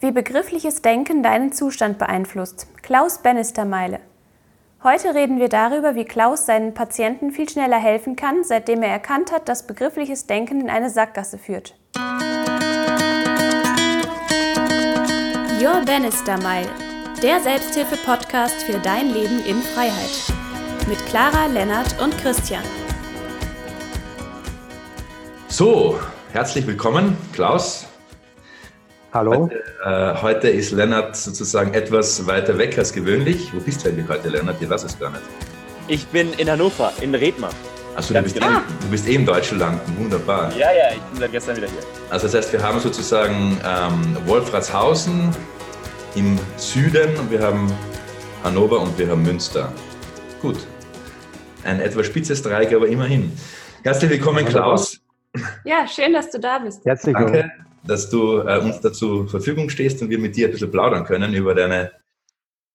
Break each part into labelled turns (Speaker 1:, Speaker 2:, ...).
Speaker 1: Wie begriffliches Denken deinen Zustand beeinflusst. Klaus Bannistermeile. Heute reden wir darüber, wie Klaus seinen Patienten viel schneller helfen kann, seitdem er erkannt hat, dass begriffliches Denken in eine Sackgasse führt. Your Bannister Mile, der Selbsthilfe-Podcast für dein Leben in Freiheit. Mit Clara, Lennart und Christian.
Speaker 2: So, herzlich willkommen, Klaus.
Speaker 3: Hallo.
Speaker 2: Heute, äh, heute, ist Lennart sozusagen etwas weiter weg als gewöhnlich. Wo bist du eigentlich heute, Lennart? Ich weiß es gar nicht.
Speaker 4: Ich bin in Hannover, in Redmar.
Speaker 2: Achso, du, bist genau. eh, du bist eh im deutschen Land. Wunderbar.
Speaker 4: Ja, ja, ich bin seit gestern wieder hier.
Speaker 2: Also das heißt, wir haben sozusagen ähm, Wolfratshausen im Süden und wir haben Hannover und wir haben Münster. Gut. Ein etwas spitzes Dreieck, aber immerhin. Herzlich willkommen, Klaus.
Speaker 1: Ja, schön, dass du da bist.
Speaker 2: Herzlich willkommen. Danke dass du äh, uns dazu zur Verfügung stehst und wir mit dir ein bisschen plaudern können über deine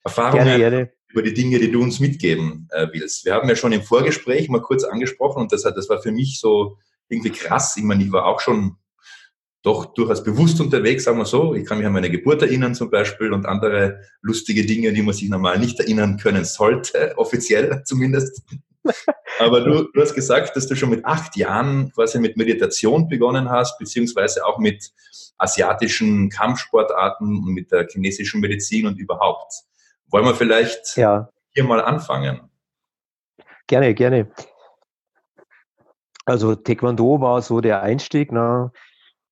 Speaker 2: Erfahrungen, gerne, gerne. über die Dinge, die du uns mitgeben äh, willst. Wir haben ja schon im Vorgespräch mal kurz angesprochen und das, hat, das war für mich so irgendwie krass. Ich meine, ich war auch schon doch durchaus bewusst unterwegs, sagen wir so. Ich kann mich an meine Geburt erinnern zum Beispiel und andere lustige Dinge, die man sich normal nicht erinnern können sollte, offiziell zumindest. Aber du, du hast gesagt, dass du schon mit acht Jahren quasi mit Meditation begonnen hast, beziehungsweise auch mit asiatischen Kampfsportarten und mit der chinesischen Medizin und überhaupt. Wollen wir vielleicht ja. hier mal anfangen?
Speaker 3: Gerne, gerne. Also Taekwondo war so der Einstieg. Ne?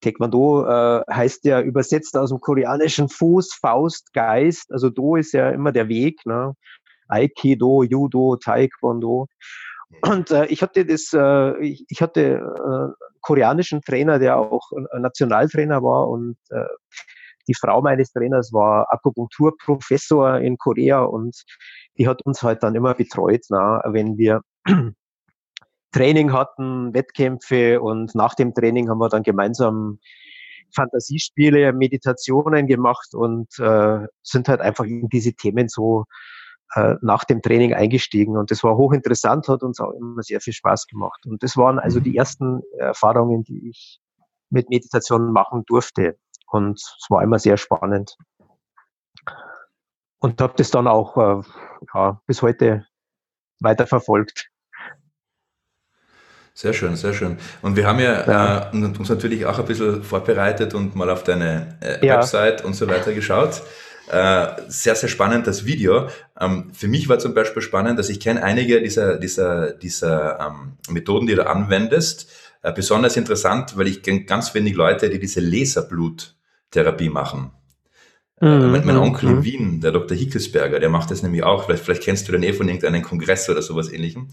Speaker 3: Taekwondo äh, heißt ja übersetzt aus dem koreanischen Fuß, Faust, Geist. Also Do ist ja immer der Weg. Ne? Aikido, Judo, Taekwondo. Und äh, ich hatte das, äh, ich, ich hatte äh, koreanischen Trainer, der auch Nationaltrainer war und äh, die Frau meines Trainers war Akupunkturprofessor in Korea und die hat uns halt dann immer betreut, na, wenn wir Training hatten, Wettkämpfe und nach dem Training haben wir dann gemeinsam Fantasiespiele, Meditationen gemacht und äh, sind halt einfach in diese Themen so äh, nach dem Training eingestiegen und das war hochinteressant, hat uns auch immer sehr viel Spaß gemacht. Und das waren also die ersten Erfahrungen, die ich mit Meditation machen durfte. Und es war immer sehr spannend. Und habe das dann auch äh, ja, bis heute weiter verfolgt.
Speaker 2: Sehr schön, sehr schön. Und wir haben ja, ja. Äh, uns natürlich auch ein bisschen vorbereitet und mal auf deine äh, ja. Website und so weiter geschaut. Äh, sehr, sehr spannend, das Video. Ähm, für mich war zum Beispiel spannend, dass ich kenne einige dieser, dieser, dieser ähm, Methoden, die du anwendest. Äh, besonders interessant, weil ich kenne ganz wenig Leute, die diese Laserbluttherapie machen. Äh, mhm. Mein, mein, Onkel in mhm. Wien, der Dr. Hickelsberger, der macht das nämlich auch. Vielleicht, vielleicht kennst du den eh von irgendeinem Kongress oder sowas ähnlichem.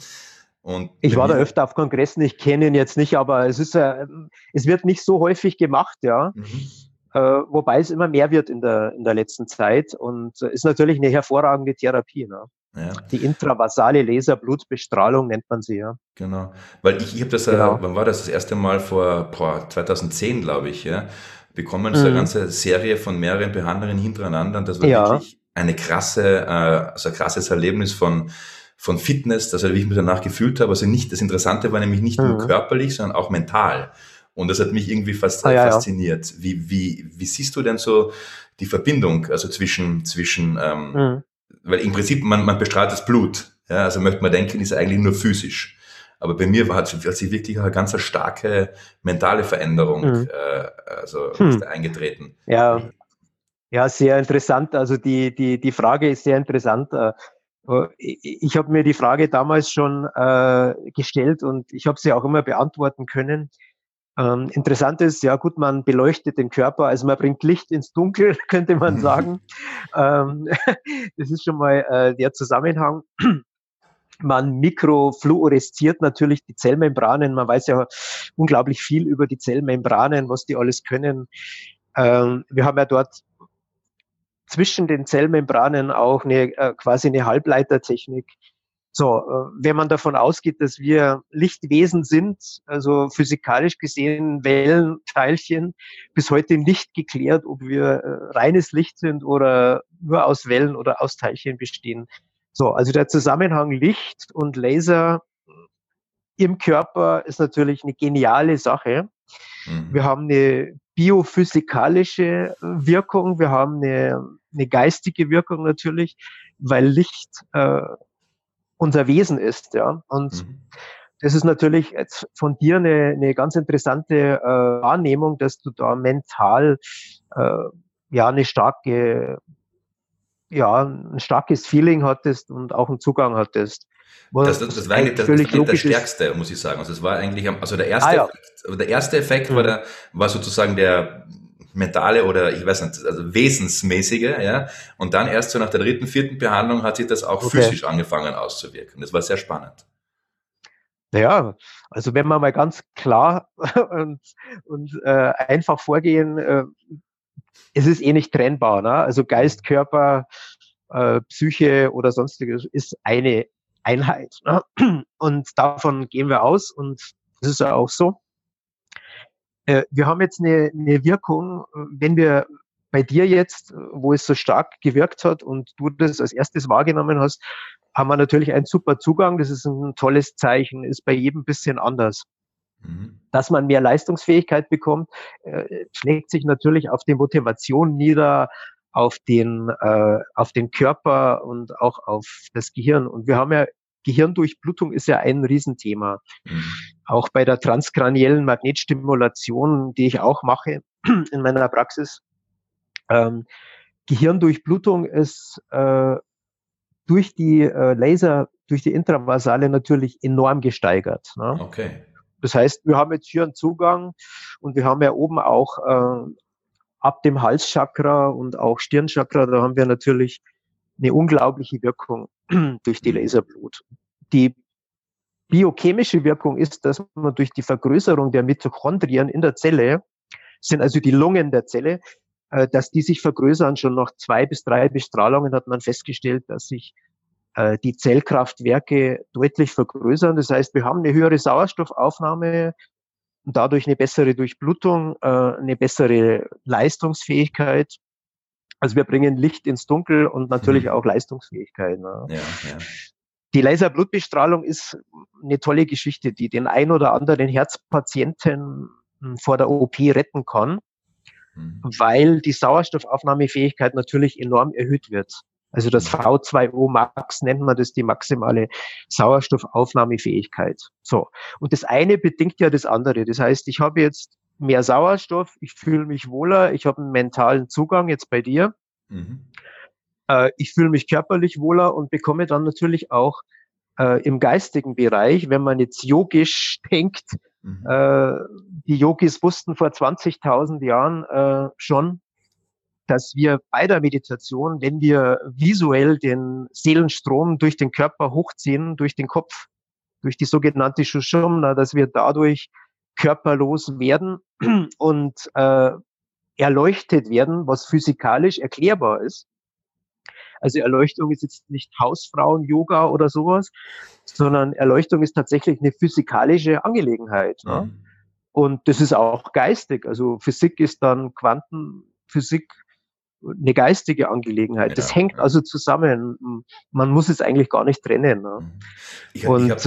Speaker 3: Und ich war da öfter auf Kongressen, ich kenne ihn jetzt nicht, aber es ist, äh, es wird nicht so häufig gemacht, ja. Mhm. Äh, wobei es immer mehr wird in der, in der letzten Zeit und äh, ist natürlich eine hervorragende Therapie. Ne? Ja. Die intravasale Laserblutbestrahlung nennt man sie, ja.
Speaker 2: Genau. Weil ich, ich habe das, genau. äh, wann war das das erste Mal vor boah, 2010, glaube ich, ja, bekommen, so eine mhm. ganze Serie von mehreren Behandlungen hintereinander und das war ja. wirklich eine krasse, äh, also ein krasses Erlebnis von, von Fitness, das wie ich mich danach gefühlt habe. Also nicht, das Interessante war nämlich nicht mhm. nur körperlich, sondern auch mental. Und das hat mich irgendwie fast ah, ja, fasziniert. Ja. Wie, wie, wie siehst du denn so die Verbindung, also zwischen, zwischen ähm, mhm. weil im Prinzip man, man bestrahlt das Blut. Ja, also möchte man denken, ist eigentlich nur physisch. Aber bei mir war, hat, hat wirklich eine ganz starke mentale Veränderung mhm. äh, also mhm. eingetreten.
Speaker 3: Ja. ja, sehr interessant. Also die, die, die Frage ist sehr interessant. Äh, ich habe mir die Frage damals schon äh, gestellt und ich habe sie auch immer beantworten können. Ähm, interessant ist, ja gut, man beleuchtet den Körper, also man bringt Licht ins Dunkel, könnte man mhm. sagen. ähm, das ist schon mal äh, der Zusammenhang. Man mikrofluoresziert natürlich die Zellmembranen. Man weiß ja unglaublich viel über die Zellmembranen, was die alles können. Ähm, wir haben ja dort zwischen den Zellmembranen auch eine, äh, quasi eine Halbleitertechnik. So, äh, wenn man davon ausgeht, dass wir Lichtwesen sind, also physikalisch gesehen Wellenteilchen, bis heute nicht geklärt, ob wir äh, reines Licht sind oder nur aus Wellen oder aus Teilchen bestehen. So, also der Zusammenhang Licht und Laser im Körper ist natürlich eine geniale Sache. Mhm. Wir haben eine biophysikalische Wirkung, wir haben eine, eine geistige Wirkung natürlich, weil Licht äh, unser Wesen ist, ja. Und mhm. das ist natürlich jetzt von dir eine, eine ganz interessante äh, Wahrnehmung, dass du da mental äh, ja eine starke, ja, ein starkes Feeling hattest und auch einen Zugang hattest.
Speaker 2: Das, das, das, war eigentlich das, das, das Stärkste, muss ich sagen. Also es war eigentlich, also der erste, ah, ja. Effekt, der erste Effekt mhm. war, der, war sozusagen der mentale oder ich weiß nicht, also wesensmäßige, ja. Und dann erst so nach der dritten, vierten Behandlung hat sich das auch okay. physisch angefangen auszuwirken. Das war sehr spannend.
Speaker 3: Naja, also wenn wir mal ganz klar und, und äh, einfach vorgehen, äh, es ist eh nicht trennbar. Ne? Also Geist, Körper, äh, Psyche oder sonstiges ist eine Einheit. Ne? Und davon gehen wir aus und das ist ja auch so. Äh, wir haben jetzt eine, eine Wirkung, wenn wir bei dir jetzt, wo es so stark gewirkt hat und du das als erstes wahrgenommen hast, haben wir natürlich einen super Zugang. Das ist ein tolles Zeichen, ist bei jedem bisschen anders. Mhm. Dass man mehr Leistungsfähigkeit bekommt, äh, schlägt sich natürlich auf die Motivation nieder, auf den, äh, auf den Körper und auch auf das Gehirn. Und wir haben ja Gehirndurchblutung ist ja ein Riesenthema. Mhm. Auch bei der transkraniellen Magnetstimulation, die ich auch mache in meiner Praxis. Ähm, Gehirndurchblutung ist äh, durch die äh, Laser, durch die Intravasale natürlich enorm gesteigert. Ne? Okay. Das heißt, wir haben jetzt hier einen Zugang und wir haben ja oben auch äh, ab dem Halschakra und auch Stirnchakra, da haben wir natürlich eine unglaubliche Wirkung durch die. Laserblut. Die biochemische Wirkung ist, dass man durch die Vergrößerung der Mitochondrien in der Zelle, sind also die Lungen der Zelle, äh, dass die sich vergrößern. Schon nach zwei bis drei Bestrahlungen hat man festgestellt, dass sich äh, die Zellkraftwerke deutlich vergrößern. Das heißt, wir haben eine höhere Sauerstoffaufnahme und dadurch eine bessere Durchblutung, äh, eine bessere Leistungsfähigkeit. Also wir bringen Licht ins Dunkel und natürlich mhm. auch Leistungsfähigkeit. Ne? Ja, ja. Die Laserblutbestrahlung ist eine tolle Geschichte, die den ein oder anderen Herzpatienten hm, vor der OP retten kann, mhm. weil die Sauerstoffaufnahmefähigkeit natürlich enorm erhöht wird. Also das mhm. V2O Max nennt man das die maximale Sauerstoffaufnahmefähigkeit. So. Und das eine bedingt ja das andere. Das heißt, ich habe jetzt mehr Sauerstoff, ich fühle mich wohler, ich habe einen mentalen Zugang jetzt bei dir. Mhm. Äh, ich fühle mich körperlich wohler und bekomme dann natürlich auch äh, im geistigen Bereich, wenn man jetzt yogisch denkt, mhm. äh, die Yogis wussten vor 20.000 Jahren äh, schon, dass wir bei der Meditation, wenn wir visuell den Seelenstrom durch den Körper hochziehen, durch den Kopf, durch die sogenannte Shushumna, dass wir dadurch körperlos werden und äh, erleuchtet werden, was physikalisch erklärbar ist. Also Erleuchtung ist jetzt nicht Hausfrauen-Yoga oder sowas, sondern Erleuchtung ist tatsächlich eine physikalische Angelegenheit. Ne? Mhm. Und das ist auch geistig. Also Physik ist dann Quantenphysik eine geistige Angelegenheit. Ja, das hängt ja. also zusammen. Man muss es eigentlich gar nicht trennen. Ne? Mhm.
Speaker 2: Ich, Und ich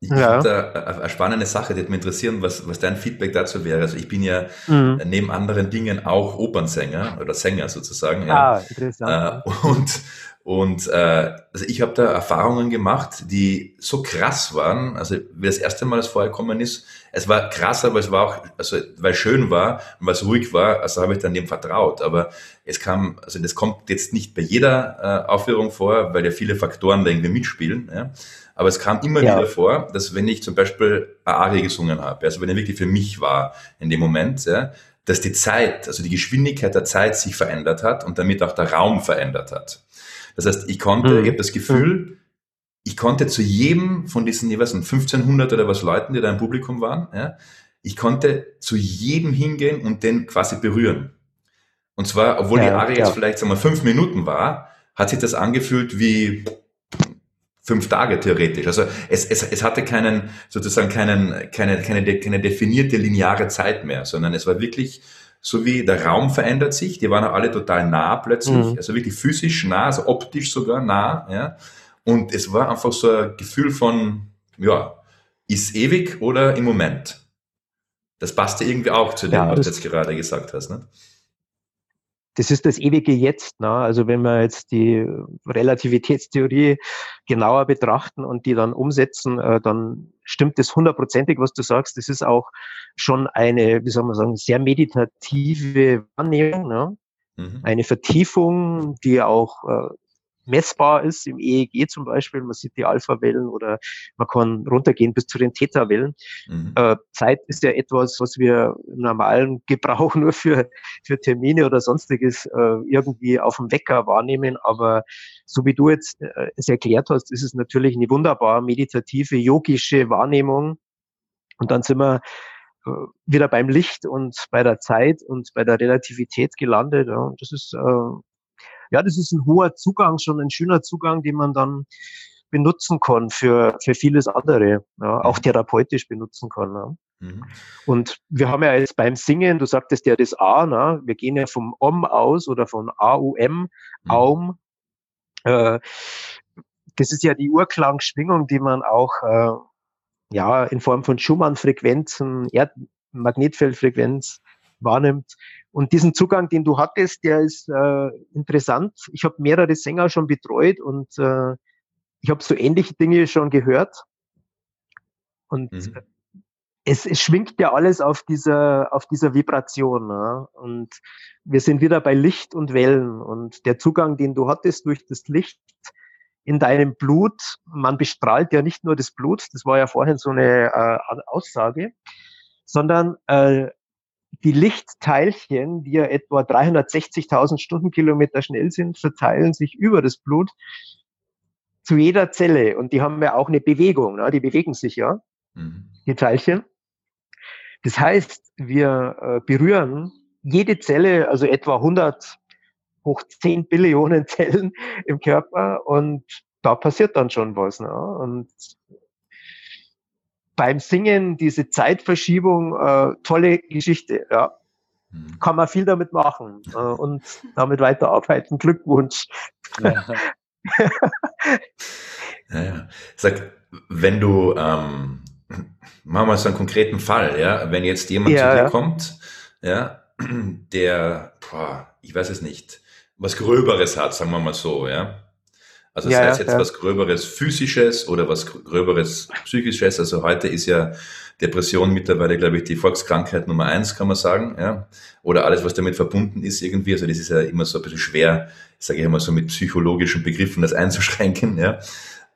Speaker 2: ich ja. habe da eine spannende Sache, die würde mich interessieren, was, was dein Feedback dazu wäre. Also ich bin ja mhm. neben anderen Dingen auch Opernsänger oder Sänger sozusagen. Ja. Ah, interessant. Äh, und und äh, also ich habe da Erfahrungen gemacht, die so krass waren, also wie das erste Mal das vorgekommen ist, es war krass, aber es war auch, also weil es schön war und weil es ruhig war, also habe ich dann dem vertraut. Aber es kam, also das kommt jetzt nicht bei jeder äh, Aufführung vor, weil ja viele Faktoren da irgendwie mitspielen. Ja. Aber es kam immer ja. wieder vor, dass wenn ich zum Beispiel eine Arie gesungen habe, also wenn er wirklich für mich war in dem Moment, ja, dass die Zeit, also die Geschwindigkeit der Zeit sich verändert hat und damit auch der Raum verändert hat. Das heißt, ich konnte, mhm. ich habe das Gefühl, mhm. ich konnte zu jedem von diesen, ich weiß nicht, 1500 oder was Leuten, die da im Publikum waren, ja, ich konnte zu jedem hingehen und den quasi berühren. Und zwar, obwohl ja, die Arie ja. jetzt vielleicht sagen wir, fünf Minuten war, hat sich das angefühlt wie fünf Tage theoretisch. Also es, es, es hatte keinen, sozusagen keinen, keine, keine, keine definierte lineare Zeit mehr, sondern es war wirklich so wie der Raum verändert sich, die waren alle total nah plötzlich, mhm. also wirklich physisch nah, also optisch sogar nah, ja. Und es war einfach so ein Gefühl von, ja, ist ewig oder im Moment. Das passte irgendwie auch zu dem, ja, was du jetzt gerade gesagt hast. Ne?
Speaker 3: Das ist das ewige Jetzt. Ne? Also wenn wir jetzt die Relativitätstheorie genauer betrachten und die dann umsetzen, äh, dann stimmt das hundertprozentig, was du sagst. Das ist auch schon eine, wie soll man sagen, sehr meditative Wahrnehmung. Ne? Mhm. Eine Vertiefung, die auch äh, messbar ist, im EEG zum Beispiel, man sieht die Alpha-Wellen oder man kann runtergehen bis zu den Theta-Wellen. Mhm. Äh, Zeit ist ja etwas, was wir im normalen Gebrauch nur für, für Termine oder sonstiges äh, irgendwie auf dem Wecker wahrnehmen, aber so wie du jetzt äh, es erklärt hast, ist es natürlich eine wunderbar meditative, yogische Wahrnehmung und dann sind wir wieder beim Licht und bei der Zeit und bei der Relativität gelandet. Ja. Und das ist äh, ja, das ist ein hoher Zugang, schon ein schöner Zugang, den man dann benutzen kann für, für vieles andere, ja, auch mhm. therapeutisch benutzen kann. Ja. Mhm. Und wir haben ja jetzt beim Singen, du sagtest ja das A, ne? wir gehen ja vom Om aus oder von AUM, mhm. Aum. Äh, das ist ja die Urklangschwingung, die man auch äh, ja in Form von Schumann-Frequenzen, Erdmagnetfeldfrequenz wahrnimmt. Und diesen Zugang, den du hattest, der ist äh, interessant. Ich habe mehrere Sänger schon betreut und äh, ich habe so ähnliche Dinge schon gehört. Und mhm. es, es schwingt ja alles auf dieser, auf dieser Vibration. Ne? Und wir sind wieder bei Licht und Wellen. Und der Zugang, den du hattest durch das Licht in deinem Blut, man bestrahlt ja nicht nur das Blut, das war ja vorhin so eine äh, Aussage, sondern äh, die Lichtteilchen, die ja etwa 360.000 Stundenkilometer schnell sind, verteilen sich über das Blut zu jeder Zelle. Und die haben ja auch eine Bewegung, ne? die bewegen sich ja, mhm. die Teilchen. Das heißt, wir äh, berühren jede Zelle, also etwa 100 hoch 10 Billionen Zellen im Körper und da passiert dann schon was. Ne? Und beim Singen diese Zeitverschiebung, äh, tolle Geschichte, ja. Mhm. Kann man viel damit machen äh, und damit weiterarbeiten. Glückwunsch. Ja.
Speaker 2: ja, ja. Sag, wenn du, ähm, machen wir so einen konkreten Fall, ja, wenn jetzt jemand ja, zu dir kommt, ja, der, boah, ich weiß es nicht, was Gröberes hat, sagen wir mal so, ja, also das ja, heißt jetzt ja. was Gröberes Physisches oder was Gröberes Psychisches. Also heute ist ja Depression mittlerweile, glaube ich, die Volkskrankheit Nummer eins, kann man sagen. Ja? Oder alles, was damit verbunden ist irgendwie. Also das ist ja immer so ein bisschen schwer, sage ich immer so mit psychologischen Begriffen das einzuschränken. Ja?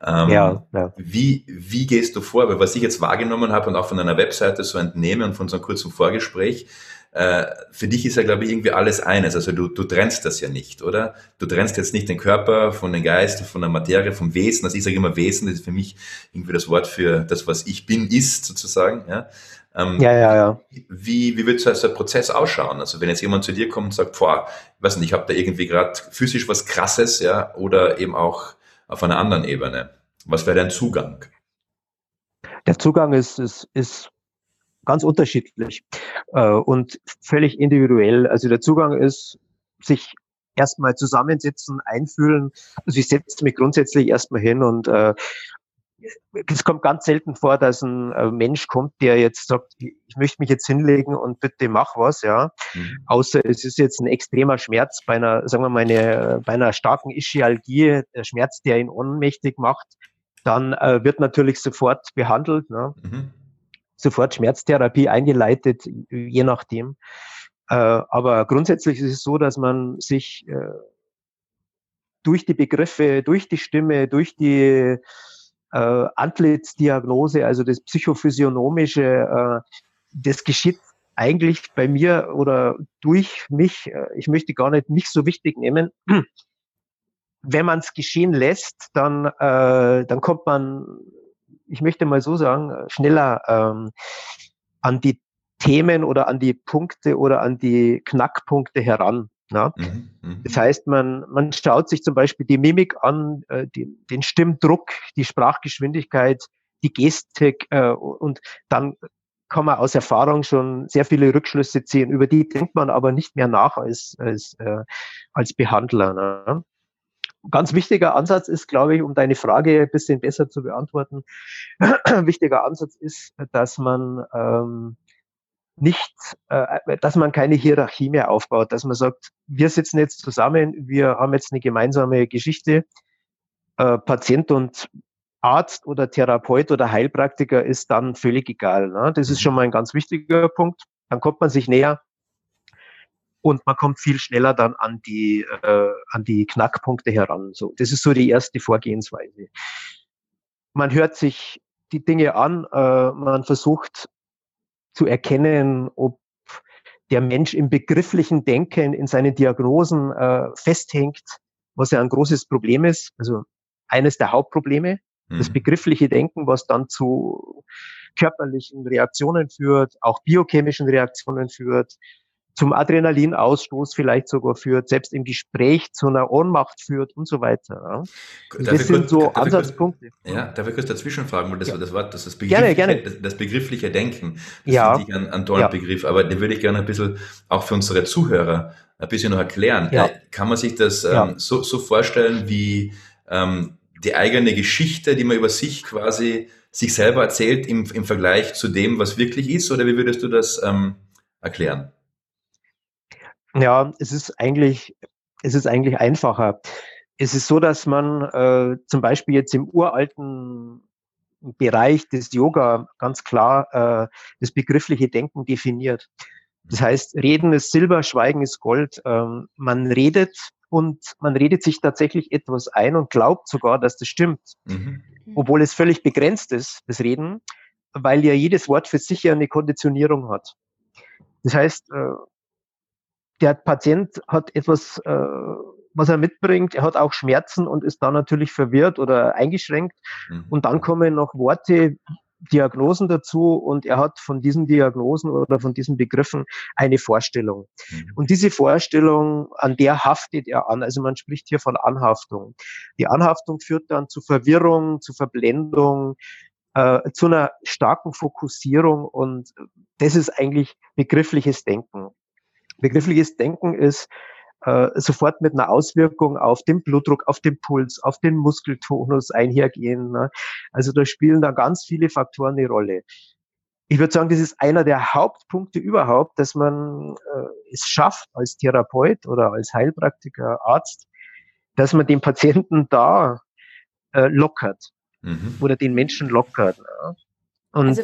Speaker 2: Ähm, ja, ja. Wie, wie gehst du vor? Weil was ich jetzt wahrgenommen habe und auch von einer Webseite so entnehme und von so einem kurzen Vorgespräch, äh, für dich ist ja, glaube ich, irgendwie alles eines. Also du, du trennst das ja nicht, oder? Du trennst jetzt nicht den Körper von dem Geist, von der Materie, vom Wesen. Also ich sage immer Wesen, das ist für mich irgendwie das Wort für das, was ich bin, ist sozusagen. Ja, ähm, ja, ja. ja. Wie, wie wird so ein Prozess ausschauen? Also wenn jetzt jemand zu dir kommt und sagt, boah, ich weiß nicht, ich habe da irgendwie gerade physisch was Krasses, ja, oder eben auch auf einer anderen Ebene. Was wäre dein Zugang?
Speaker 3: Der Zugang ist, ist, ist ganz unterschiedlich äh, und völlig individuell. Also der Zugang ist, sich erstmal zusammensetzen, einfühlen. Also ich setze mich grundsätzlich erstmal hin und äh, es kommt ganz selten vor, dass ein äh, Mensch kommt, der jetzt sagt, ich möchte mich jetzt hinlegen und bitte mach was, ja. Mhm. Außer es ist jetzt ein extremer Schmerz bei einer, sagen wir mal, eine, bei einer starken Ischialgie, der Schmerz, der ihn ohnmächtig macht, dann äh, wird natürlich sofort behandelt. Ne? Mhm sofort Schmerztherapie eingeleitet, je nachdem. Äh, aber grundsätzlich ist es so, dass man sich äh, durch die Begriffe, durch die Stimme, durch die äh, Antlitzdiagnose, also das psychophysiognomische, äh, das geschieht eigentlich bei mir oder durch mich, äh, ich möchte gar nicht mich so wichtig nehmen. Wenn man es geschehen lässt, dann, äh, dann kommt man ich möchte mal so sagen, schneller ähm, an die Themen oder an die Punkte oder an die Knackpunkte heran. Ja? Mhm, mh. Das heißt, man, man schaut sich zum Beispiel die Mimik an, äh, die, den Stimmdruck, die Sprachgeschwindigkeit, die Gestik äh, und dann kann man aus Erfahrung schon sehr viele Rückschlüsse ziehen. Über die denkt man aber nicht mehr nach als, als, äh, als Behandler. Ne? Ganz wichtiger Ansatz ist, glaube ich, um deine Frage ein bisschen besser zu beantworten, wichtiger Ansatz ist, dass man ähm, nicht, äh, dass man keine Hierarchie mehr aufbaut, dass man sagt, wir sitzen jetzt zusammen, wir haben jetzt eine gemeinsame Geschichte, äh, Patient und Arzt oder Therapeut oder Heilpraktiker ist dann völlig egal. Ne? Das ist mhm. schon mal ein ganz wichtiger Punkt. Dann kommt man sich näher und man kommt viel schneller dann an die, äh, an die Knackpunkte heran. So, das ist so die erste Vorgehensweise. Man hört sich die Dinge an, äh, man versucht zu erkennen, ob der Mensch im begrifflichen Denken in seinen Diagnosen äh, festhängt, was ja ein großes Problem ist, also eines der Hauptprobleme, mhm. das begriffliche Denken, was dann zu körperlichen Reaktionen führt, auch biochemischen Reaktionen führt, zum Adrenalinausstoß vielleicht sogar führt, selbst im Gespräch zu einer Ohnmacht führt und so weiter. Ja. Das sind kurz, so Ansatzpunkte.
Speaker 2: Kurz, ja, darf ich kurz dazwischen fragen, weil das, ja. das Wort, das, das,
Speaker 3: begriffliche, gerne,
Speaker 2: gerne. Das, begriffliche Denken, das ja. finde ich ein, ein toller ja. Begriff, aber den würde ich gerne ein bisschen auch für unsere Zuhörer ein bisschen noch erklären. Ja. Äh, kann man sich das ähm, so, so vorstellen wie ähm, die eigene Geschichte, die man über sich quasi sich selber erzählt im, im Vergleich zu dem, was wirklich ist, oder wie würdest du das ähm, erklären?
Speaker 3: Ja, es ist eigentlich, es ist eigentlich einfacher. Es ist so, dass man äh, zum Beispiel jetzt im uralten Bereich des Yoga ganz klar äh, das begriffliche Denken definiert. Das heißt, Reden ist Silber, Schweigen ist Gold. Ähm, man redet und man redet sich tatsächlich etwas ein und glaubt sogar, dass das stimmt, mhm. obwohl es völlig begrenzt ist, das Reden, weil ja jedes Wort für sich ja eine Konditionierung hat. Das heißt, äh, der Patient hat etwas, äh, was er mitbringt. Er hat auch Schmerzen und ist dann natürlich verwirrt oder eingeschränkt. Mhm. Und dann kommen noch Worte, Diagnosen dazu und er hat von diesen Diagnosen oder von diesen Begriffen eine Vorstellung. Mhm. Und diese Vorstellung, an der haftet er an. Also man spricht hier von Anhaftung. Die Anhaftung führt dann zu Verwirrung, zu Verblendung, äh, zu einer starken Fokussierung und das ist eigentlich begriffliches Denken. Begriffliches Denken ist äh, sofort mit einer Auswirkung auf den Blutdruck, auf den Puls, auf den Muskeltonus einhergehen. Ne? Also da spielen da ganz viele Faktoren eine Rolle. Ich würde sagen, das ist einer der Hauptpunkte überhaupt, dass man äh, es schafft als Therapeut oder als Heilpraktiker, Arzt, dass man den Patienten da äh, lockert mhm. oder den Menschen lockert. Ne? Und also,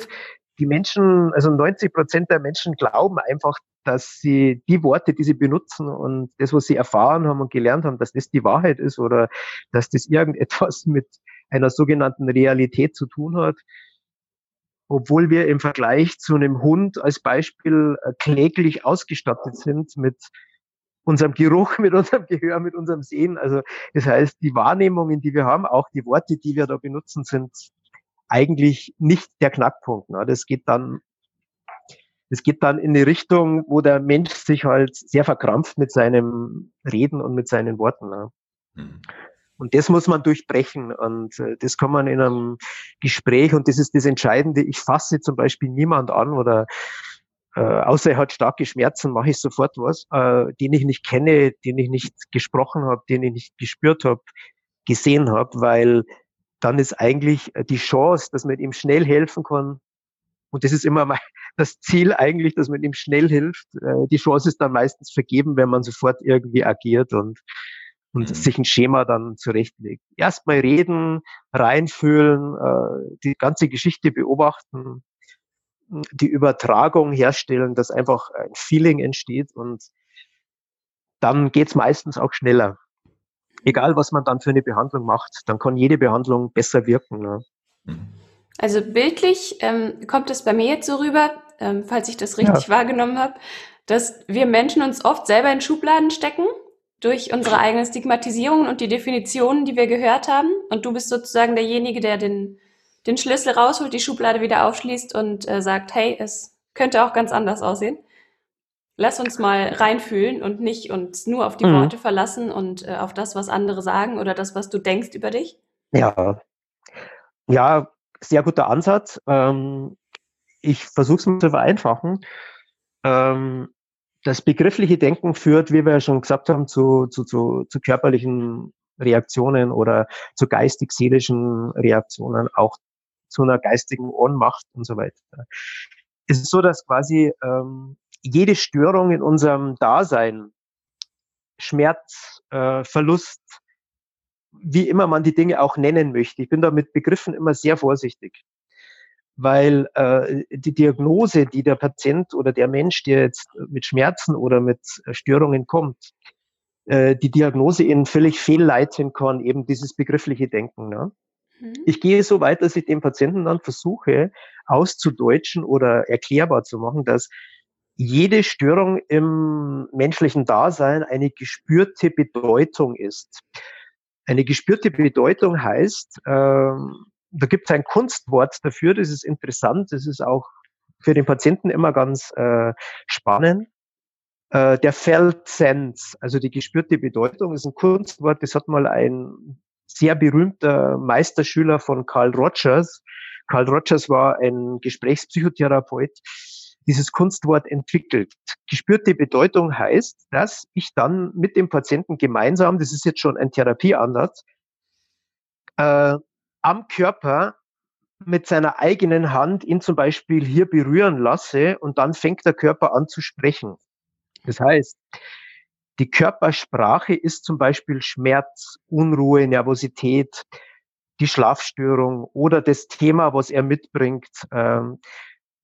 Speaker 3: die Menschen, also 90 Prozent der Menschen glauben einfach, dass sie die Worte, die sie benutzen und das, was sie erfahren haben und gelernt haben, dass das die Wahrheit ist oder dass das irgendetwas mit einer sogenannten Realität zu tun hat. Obwohl wir im Vergleich zu einem Hund als Beispiel äh, kläglich ausgestattet sind mit unserem Geruch, mit unserem Gehör, mit unserem Sehen. Also das heißt, die Wahrnehmungen, die wir haben, auch die Worte, die wir da benutzen, sind eigentlich nicht der Knackpunkt. Ne? Das geht dann es geht dann in die Richtung, wo der Mensch sich halt sehr verkrampft mit seinem Reden und mit seinen Worten. Ne? Mhm. Und das muss man durchbrechen. Und äh, das kann man in einem Gespräch, und das ist das Entscheidende, ich fasse zum Beispiel niemand an oder äh, außer er hat starke Schmerzen, mache ich sofort was, äh, den ich nicht kenne, den ich nicht gesprochen habe, den ich nicht gespürt habe, gesehen habe, weil dann ist eigentlich die Chance, dass man ihm schnell helfen kann, und das ist immer mal das Ziel eigentlich, dass man ihm schnell hilft. Äh, die Chance ist dann meistens vergeben, wenn man sofort irgendwie agiert und, und mhm. sich ein Schema dann zurechtlegt. Erstmal reden, reinfühlen, äh, die ganze Geschichte beobachten, die Übertragung herstellen, dass einfach ein Feeling entsteht und dann geht's meistens auch schneller. Egal, was man dann für eine Behandlung macht, dann kann jede Behandlung besser wirken. Ne?
Speaker 1: Mhm. Also bildlich ähm, kommt es bei mir jetzt so rüber, ähm, falls ich das richtig ja. wahrgenommen habe, dass wir Menschen uns oft selber in Schubladen stecken durch unsere eigenen Stigmatisierungen und die Definitionen, die wir gehört haben. Und du bist sozusagen derjenige, der den, den Schlüssel rausholt, die Schublade wieder aufschließt und äh, sagt, hey, es könnte auch ganz anders aussehen. Lass uns mal reinfühlen und nicht uns nur auf die mhm. Worte verlassen und äh, auf das, was andere sagen oder das, was du denkst über dich.
Speaker 3: Ja. Ja, sehr guter Ansatz. Ähm, ich versuche es mal zu vereinfachen. Ähm, das begriffliche Denken führt, wie wir ja schon gesagt haben, zu, zu, zu, zu körperlichen Reaktionen oder zu geistig-seelischen Reaktionen, auch zu einer geistigen Ohnmacht und so weiter. es ist so, dass quasi ähm, jede Störung in unserem Dasein, Schmerz, äh, Verlust, wie immer man die Dinge auch nennen möchte. Ich bin da mit Begriffen immer sehr vorsichtig, weil äh, die Diagnose, die der Patient oder der Mensch, der jetzt mit Schmerzen oder mit Störungen kommt, äh, die Diagnose ihn völlig fehlleiten kann, eben dieses begriffliche Denken. Ne? Mhm. Ich gehe so weit, dass ich dem Patienten dann versuche, auszudeutschen oder erklärbar zu machen, dass jede Störung im menschlichen Dasein eine gespürte Bedeutung ist. Eine gespürte Bedeutung heißt, ähm, da gibt es ein Kunstwort dafür, das ist interessant, das ist auch für den Patienten immer ganz äh, spannend. Äh, der Felt Sense, also die gespürte Bedeutung, ist ein Kunstwort, das hat mal ein sehr berühmter Meisterschüler von Carl Rogers. Carl Rogers war ein Gesprächspsychotherapeut, dieses Kunstwort entwickelt. Gespürte Bedeutung heißt, dass ich dann mit dem Patienten gemeinsam, das ist jetzt schon ein Therapieansatz, äh, am Körper mit seiner eigenen Hand ihn zum Beispiel hier berühren lasse und dann fängt der Körper an zu sprechen. Das heißt, die Körpersprache ist zum Beispiel Schmerz, Unruhe, Nervosität, die Schlafstörung oder das Thema, was er mitbringt. Ähm,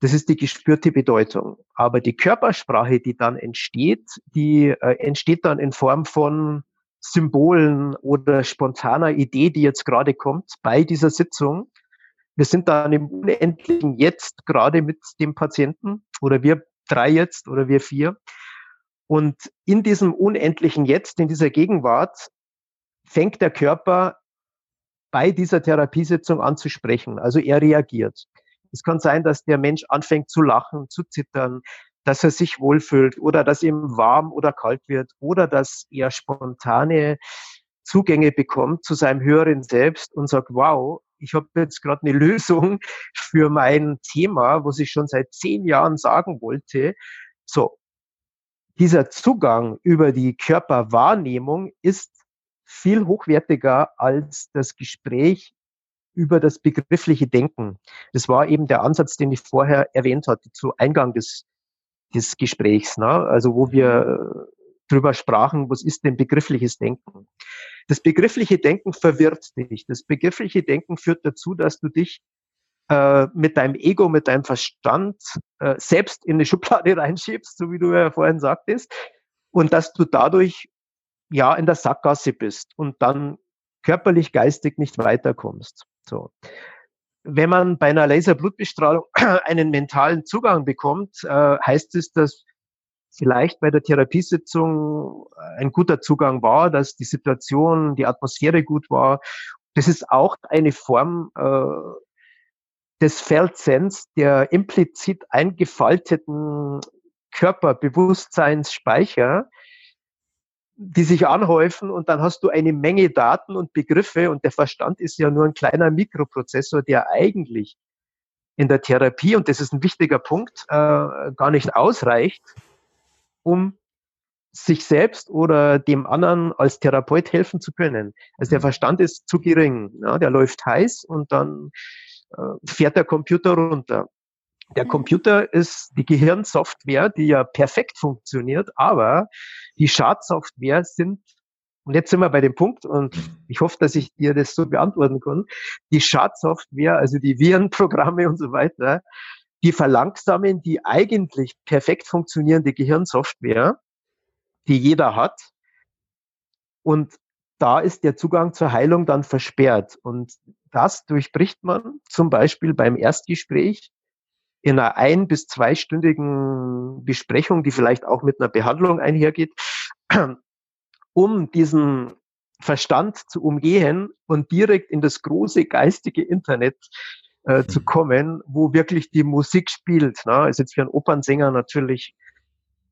Speaker 3: das ist die gespürte Bedeutung. Aber die Körpersprache, die dann entsteht, die äh, entsteht dann in Form von Symbolen oder spontaner Idee, die jetzt gerade kommt bei dieser Sitzung. Wir sind dann im unendlichen Jetzt gerade mit dem Patienten oder wir drei jetzt oder wir vier. Und in diesem unendlichen Jetzt, in dieser Gegenwart, fängt der Körper bei dieser Therapiesitzung an zu sprechen. Also er reagiert. Es kann sein, dass der Mensch anfängt zu lachen, zu zittern, dass er sich wohlfühlt oder dass ihm warm oder kalt wird oder dass er spontane Zugänge bekommt zu seinem höheren Selbst und sagt, wow, ich habe jetzt gerade eine Lösung für mein Thema, was ich schon seit zehn Jahren sagen wollte. So, dieser Zugang über die Körperwahrnehmung ist viel hochwertiger als das Gespräch über das begriffliche Denken. Das war eben der Ansatz, den ich vorher erwähnt hatte, zu Eingang des, des Gesprächs, ne? also wo wir äh, drüber sprachen, was ist denn begriffliches Denken? Das begriffliche Denken verwirrt dich. Das begriffliche Denken führt dazu, dass du dich äh, mit deinem Ego, mit deinem Verstand äh, selbst in eine Schublade reinschiebst, so wie du ja vorhin sagtest, und dass du dadurch ja in der Sackgasse bist und dann körperlich, geistig nicht weiterkommst. So. Wenn man bei einer Laserblutbestrahlung einen mentalen Zugang bekommt, äh, heißt es, dass vielleicht bei der Therapiesitzung ein guter Zugang war, dass die Situation, die Atmosphäre gut war. Das ist auch eine Form äh, des Feldsens, der implizit eingefalteten Körperbewusstseinsspeicher, die sich anhäufen und dann hast du eine Menge Daten und Begriffe und der Verstand ist ja nur ein kleiner Mikroprozessor, der eigentlich in der Therapie, und das ist ein wichtiger Punkt, äh, gar nicht ausreicht, um sich selbst oder dem anderen als Therapeut helfen zu können. Also der mhm. Verstand ist zu gering, ja, der läuft heiß und dann äh, fährt der Computer runter. Der mhm. Computer ist die Gehirnsoftware, die ja perfekt funktioniert, aber die Schadsoftware sind, und jetzt sind wir bei dem Punkt, und ich hoffe, dass ich dir das so beantworten kann, die Schadsoftware, also die Virenprogramme und so weiter, die verlangsamen die eigentlich perfekt funktionierende Gehirnsoftware, die jeder hat. Und da ist der Zugang zur Heilung dann versperrt. Und das durchbricht man zum Beispiel beim Erstgespräch in einer ein- bis zweistündigen Besprechung, die vielleicht auch mit einer Behandlung einhergeht, um diesen Verstand zu umgehen und direkt in das große geistige Internet äh, zu mhm. kommen, wo wirklich die Musik spielt. Ne? Ist jetzt für einen Opernsänger natürlich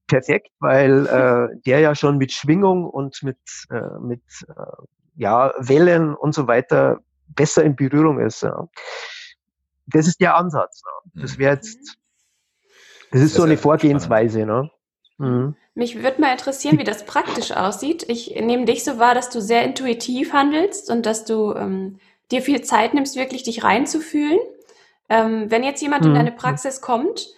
Speaker 3: perfekt, weil äh, der ja schon mit Schwingung und mit, äh, mit äh, ja, Wellen und so weiter besser in Berührung ist. Ja. Das ist der Ansatz. Ne? Das mhm. wäre jetzt, das ist das so eine Vorgehensweise. Ne?
Speaker 1: Mhm. Mich würde mal interessieren, wie das praktisch aussieht. Ich nehme dich so wahr, dass du sehr intuitiv handelst und dass du ähm, dir viel Zeit nimmst, wirklich dich reinzufühlen. Ähm, wenn jetzt jemand mhm. in deine Praxis kommt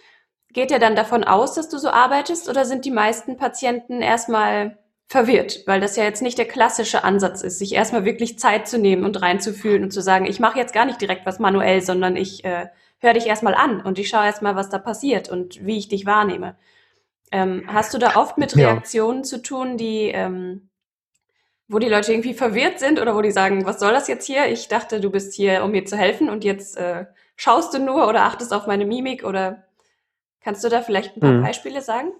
Speaker 1: geht er dann davon aus, dass du so arbeitest oder sind die meisten Patienten erstmal verwirrt, weil das ja jetzt nicht der klassische Ansatz ist, sich erstmal wirklich Zeit zu nehmen und reinzufühlen und zu sagen, ich mache jetzt gar nicht direkt was manuell, sondern ich äh, höre dich erstmal an und ich schaue erstmal, was da passiert und wie ich dich wahrnehme. Ähm, hast du da oft mit Reaktionen ja. zu tun, die, ähm, wo die Leute irgendwie verwirrt sind oder wo die sagen, was soll das jetzt hier? Ich dachte, du bist hier, um mir zu helfen und jetzt äh, schaust du nur oder achtest auf meine Mimik oder kannst du da vielleicht ein paar mhm. Beispiele sagen?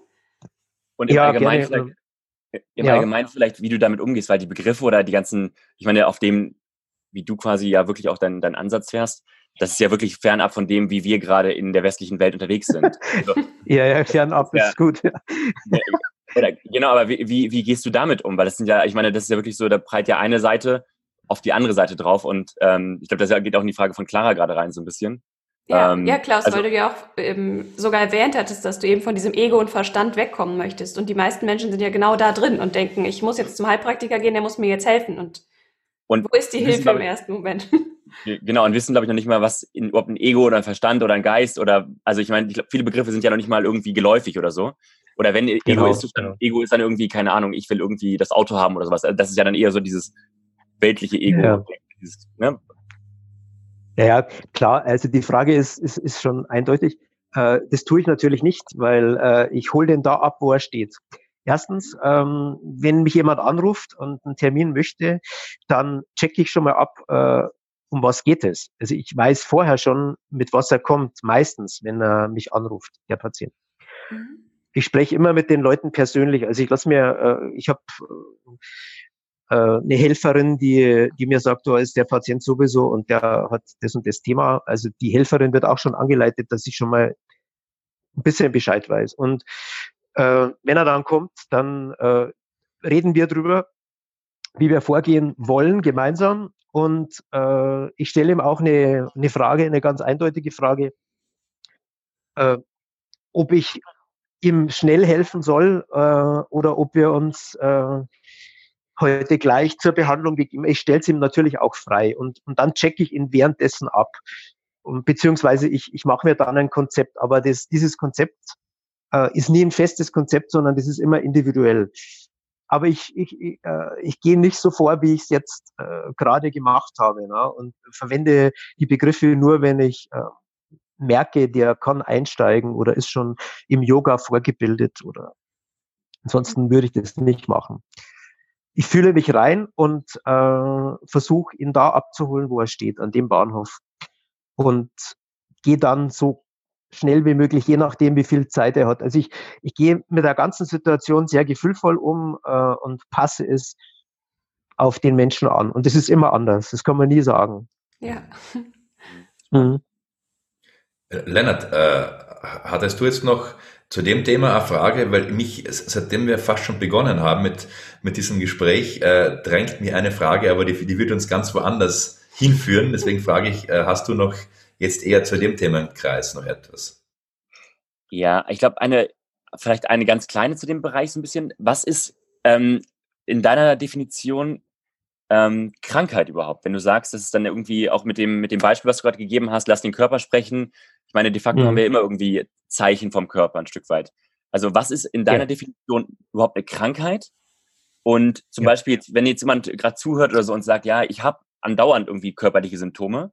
Speaker 4: Und im ja, Allgemeinen vielleicht, im ja. Allgemeinen vielleicht, wie du damit umgehst, weil die Begriffe oder die ganzen, ich meine, auf dem, wie du quasi ja wirklich auch deinen dein Ansatz fährst, das ist ja wirklich fernab von dem, wie wir gerade in der westlichen Welt unterwegs sind. Also,
Speaker 3: ja, ja, fernab ja, ist gut.
Speaker 4: Oder, genau, aber wie, wie, wie gehst du damit um? Weil das sind ja, ich meine, das ist ja wirklich so, da prallt ja eine Seite auf die andere Seite drauf und ähm, ich glaube, das geht auch in die Frage von Clara gerade rein so ein bisschen.
Speaker 1: Ja, ähm, ja Klaus, also, weil du ja auch ähm, sogar erwähnt hattest, dass du eben von diesem Ego und Verstand wegkommen möchtest. Und die meisten Menschen sind ja genau da drin und denken, ich muss jetzt zum Heilpraktiker gehen, der muss mir jetzt helfen. Und, und wo ist die Hilfe im ersten Moment?
Speaker 4: Genau, und wissen, glaube ich, noch nicht mal, was in, ob ein Ego oder ein Verstand oder ein Geist oder, also ich meine, ich viele Begriffe sind ja noch nicht mal irgendwie geläufig oder so. Oder wenn genau, egoistisch, dann, genau. Ego ist dann irgendwie, keine Ahnung, ich will irgendwie das Auto haben oder sowas. Also das ist ja dann eher so dieses weltliche Ego. Ja. Dieses,
Speaker 3: ne? Ja, klar, also die Frage ist, ist, ist schon eindeutig. Äh, das tue ich natürlich nicht, weil äh, ich hole den da ab, wo er steht. Erstens, ähm, wenn mich jemand anruft und einen Termin möchte, dann checke ich schon mal ab, äh, um was geht es? Also ich weiß vorher schon, mit was er kommt, meistens, wenn er mich anruft, der Patient. Mhm. Ich spreche immer mit den Leuten persönlich. Also ich lasse mir, äh, ich habe äh, eine Helferin, die, die mir sagt, da ist der Patient sowieso und der hat das und das Thema. Also die Helferin wird auch schon angeleitet, dass ich schon mal ein bisschen Bescheid weiß. Und äh, wenn er dann kommt, dann äh, reden wir drüber, wie wir vorgehen wollen gemeinsam und äh, ich stelle ihm auch eine, eine Frage, eine ganz eindeutige Frage, äh, ob ich ihm schnell helfen soll äh, oder ob wir uns äh, heute gleich zur Behandlung begeben. Ich stelle es ihm natürlich auch frei und, und dann checke ich ihn währenddessen ab. Und, beziehungsweise ich, ich mache mir dann ein Konzept, aber das, dieses Konzept äh, ist nie ein festes Konzept, sondern das ist immer individuell aber ich, ich, ich, äh, ich gehe nicht so vor, wie ich es jetzt äh, gerade gemacht habe ne? und verwende die Begriffe nur, wenn ich äh, merke, der kann einsteigen oder ist schon im Yoga vorgebildet oder ansonsten würde ich das nicht machen. Ich fühle mich rein und äh, versuche ihn da abzuholen, wo er steht, an dem Bahnhof und gehe dann so schnell wie möglich, je nachdem, wie viel Zeit er hat. Also ich, ich gehe mit der ganzen Situation sehr gefühlvoll um äh, und passe es auf den Menschen an. Und das ist immer anders. Das kann man nie sagen.
Speaker 1: Ja.
Speaker 2: Mhm. Lennart, äh, hattest du jetzt noch zu dem Thema eine Frage, weil mich, seitdem wir fast schon begonnen haben mit, mit diesem Gespräch, äh, drängt mir eine Frage, aber die, die wird uns ganz woanders hinführen. Deswegen frage ich, äh, hast du noch jetzt eher zu dem Themenkreis noch etwas?
Speaker 4: Ja, ich glaube, eine, vielleicht eine ganz kleine zu dem Bereich so ein bisschen. Was ist ähm, in deiner Definition ähm, Krankheit überhaupt? Wenn du sagst, das ist dann irgendwie auch mit dem, mit dem Beispiel, was du gerade gegeben hast, lass den Körper sprechen. Ich meine, de facto mhm. haben wir immer irgendwie Zeichen vom Körper ein Stück weit. Also was ist in deiner ja. Definition überhaupt eine Krankheit? Und zum ja. Beispiel, wenn jetzt jemand gerade zuhört oder so und sagt, ja, ich habe andauernd irgendwie körperliche Symptome,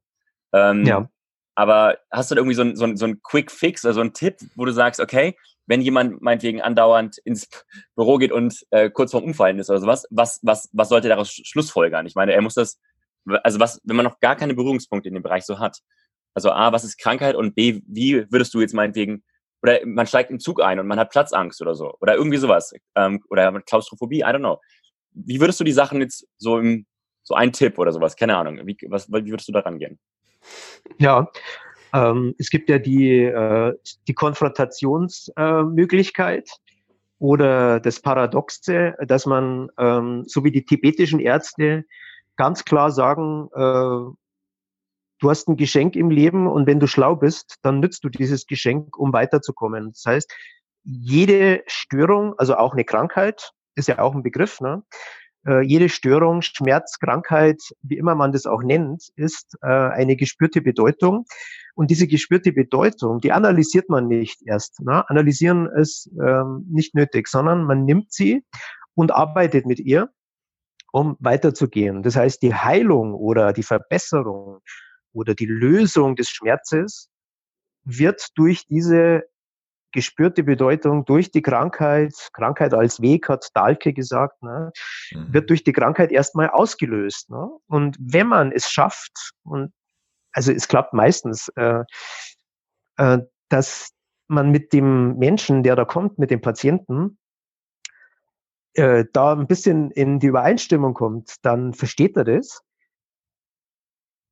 Speaker 4: ähm, ja. Aber hast du da irgendwie so ein, so ein, so ein Quick Fix oder so ein Tipp, wo du sagst, okay, wenn jemand meinetwegen andauernd ins Büro geht und äh, kurz vorm Umfallen ist oder sowas, was, was, was sollte daraus Schlussfolgern? Ich meine, er muss das, also was, wenn man noch gar keine Berührungspunkte in dem Bereich so hat. Also A, was ist Krankheit und B, wie würdest du jetzt meinetwegen, oder man steigt im Zug ein und man hat Platzangst oder so, oder irgendwie sowas, ähm, oder Klaustrophobie, I don't know. Wie würdest du die Sachen jetzt so im, so ein Tipp oder sowas, keine Ahnung, wie, was, wie würdest du da rangehen?
Speaker 3: Ja, ähm, es gibt ja die, äh, die Konfrontationsmöglichkeit äh, oder das Paradoxe, dass man, ähm, so wie die tibetischen Ärzte, ganz klar sagen, äh, du hast ein Geschenk im Leben und wenn du schlau bist, dann nützt du dieses Geschenk, um weiterzukommen. Das heißt, jede Störung, also auch eine Krankheit, ist ja auch ein Begriff, ne? äh, jede Störung, Schmerz, Krankheit, wie immer man das auch nennt, ist äh, eine gespürte Bedeutung. Und diese gespürte Bedeutung, die analysiert man nicht erst. Ne? Analysieren ist ähm, nicht nötig, sondern man nimmt sie und arbeitet mit ihr, um weiterzugehen. Das heißt, die Heilung oder die Verbesserung oder die Lösung des Schmerzes wird durch diese gespürte Bedeutung durch die Krankheit, Krankheit als Weg, hat Dahlke gesagt, ne, mhm. wird durch die Krankheit erstmal ausgelöst. Ne? Und wenn man es schafft, und also es klappt meistens, äh, äh, dass man mit dem Menschen, der da kommt, mit dem Patienten, äh, da ein bisschen in die Übereinstimmung kommt, dann versteht er das.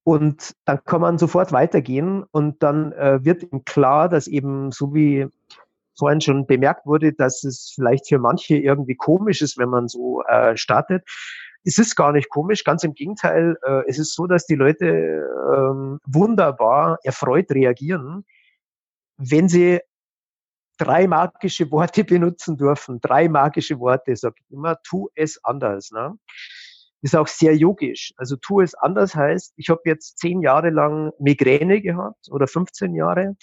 Speaker 3: Und dann kann man sofort weitergehen und dann äh, wird ihm klar, dass eben so wie vorhin schon bemerkt wurde, dass es vielleicht für manche irgendwie komisch ist, wenn man so äh, startet. Es ist gar nicht komisch, ganz im Gegenteil. Äh, es ist so, dass die Leute ähm, wunderbar erfreut reagieren, wenn sie drei magische Worte benutzen dürfen. Drei magische Worte, sag ich immer, tu es anders. Ne? Ist auch sehr yogisch. Also tu es anders heißt, ich habe jetzt zehn Jahre lang Migräne gehabt oder 15 Jahre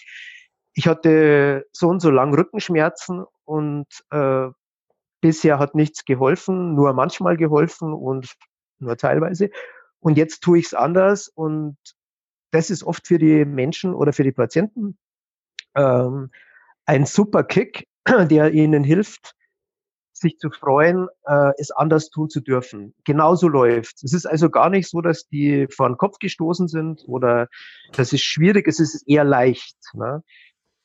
Speaker 3: ich hatte so und so lang Rückenschmerzen und äh, bisher hat nichts geholfen, nur manchmal geholfen und nur teilweise. Und jetzt tue ich es anders und das ist oft für die Menschen oder für die Patienten ähm, ein super Kick, der ihnen hilft, sich zu freuen, äh, es anders tun zu dürfen. Genauso läuft. Es ist also gar nicht so, dass die vor den Kopf gestoßen sind oder dass es schwierig ist, es ist eher leicht. Ne?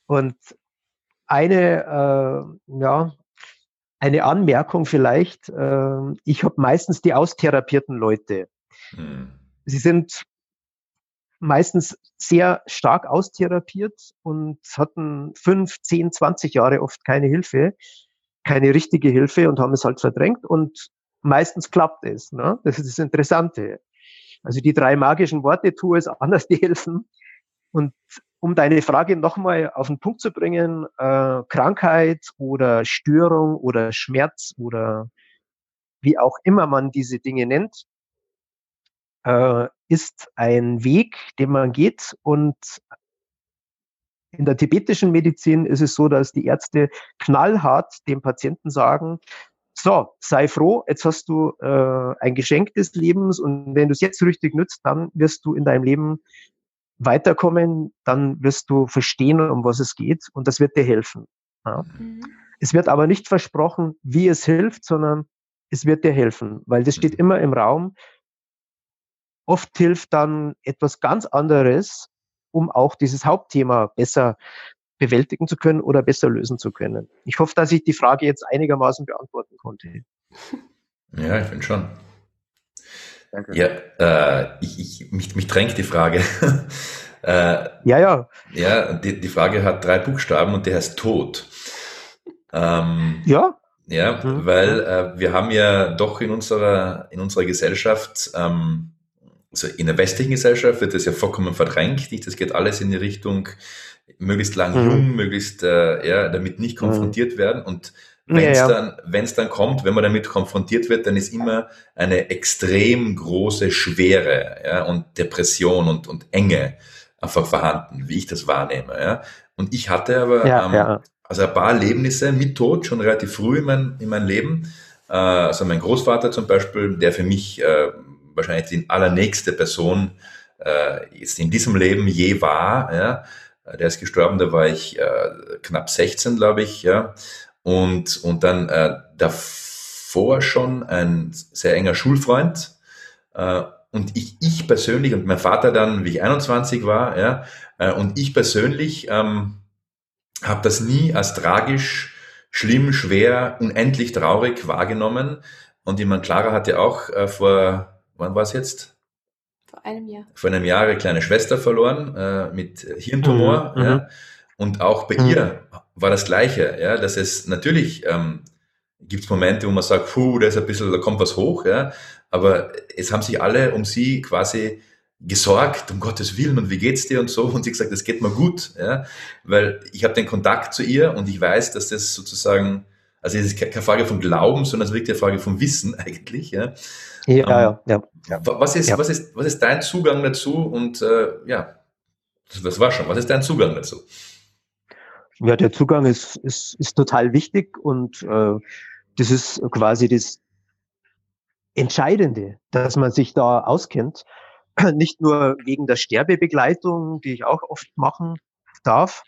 Speaker 3: Und eine, äh, ja, eine Anmerkung vielleicht, äh, ich habe meistens die austherapierten Leute. Hm. Sie sind meistens sehr stark austherapiert und hatten fünf, zehn, zwanzig Jahre oft keine Hilfe, keine richtige Hilfe und haben es halt verdrängt und meistens klappt es. Ne? Das ist das Interessante. Also die drei magischen Worte, tu es anders, die helfen. Und um deine Frage nochmal auf den Punkt zu bringen, äh, Krankheit oder Störung oder Schmerz oder wie auch immer man diese Dinge nennt, äh, ist ein Weg, den man geht. Und in der tibetischen Medizin ist es so, dass die Ärzte knallhart dem Patienten sagen, so, sei froh, jetzt hast du äh, ein Geschenk des Lebens und wenn du es jetzt richtig nützt, dann wirst du in deinem Leben weiterkommen, dann wirst du verstehen, um was es geht und das wird dir helfen. Ja. Mhm. Es wird aber nicht versprochen, wie es hilft, sondern es wird dir helfen, weil das steht mhm. immer im Raum. Oft hilft dann etwas ganz anderes, um auch dieses Hauptthema besser bewältigen zu können oder besser lösen zu können. Ich hoffe, dass ich die Frage jetzt einigermaßen beantworten konnte.
Speaker 2: Ja, ich finde schon. Danke. Ja, äh, ich, ich, mich, mich drängt die Frage.
Speaker 3: äh, ja, ja.
Speaker 2: Ja, die, die Frage hat drei Buchstaben und der heißt Tod.
Speaker 3: Ähm, ja.
Speaker 2: Ja, mhm. weil äh, wir haben ja doch in unserer, in unserer Gesellschaft, ähm, also in der westlichen Gesellschaft wird das ja vollkommen verdrängt. Das geht alles in die Richtung möglichst lang mhm. jung, möglichst äh, ja, damit nicht mhm. konfrontiert mhm. werden. Und wenn es ja, ja. dann, dann kommt, wenn man damit konfrontiert wird, dann ist immer eine extrem große Schwere ja, und Depression und, und Enge einfach vorhanden, wie ich das wahrnehme. Ja. Und ich hatte aber ja, ähm, ja. also ein paar Erlebnisse mit Tod schon relativ früh in mein, in mein Leben. Äh, also mein Großvater zum Beispiel, der für mich äh, wahrscheinlich die allernächste Person äh, jetzt in diesem Leben je war. Ja. Der ist gestorben, da war ich äh, knapp 16, glaube ich. Ja. Und, und dann äh, davor schon ein sehr enger Schulfreund. Äh, und ich, ich persönlich und mein Vater dann, wie ich 21 war, ja, äh, und ich persönlich ähm, habe das nie als tragisch, schlimm, schwer, unendlich traurig wahrgenommen. Und ich meine, Clara hatte auch äh, vor, wann war es jetzt?
Speaker 1: Vor einem Jahr.
Speaker 2: Vor einem Jahr eine kleine Schwester verloren äh, mit Hirntumor. Mhm, ja. Mhm. Und auch bei mhm. ihr war das Gleiche, ja, dass es natürlich ähm, gibt es Momente, wo man sagt, puh, da ist ein bisschen, da kommt was hoch, ja, aber es haben sich alle um sie quasi gesorgt, um Gottes Willen und wie geht's dir und so und sie gesagt, es geht mir gut, ja, weil ich habe den Kontakt zu ihr und ich weiß, dass das sozusagen, Also es ist keine Frage von Glauben, sondern es ist wirklich eine Frage von Wissen eigentlich. Ja,
Speaker 3: ja, ähm, ja, ja,
Speaker 2: ja. Was, ist. Was, ist, was ist dein Zugang dazu? Und äh, ja, das, das war schon. Was ist dein Zugang dazu?
Speaker 3: Ja, der Zugang ist, ist, ist total wichtig und äh, das ist quasi das Entscheidende, dass man sich da auskennt. Nicht nur wegen der Sterbebegleitung, die ich auch oft machen darf,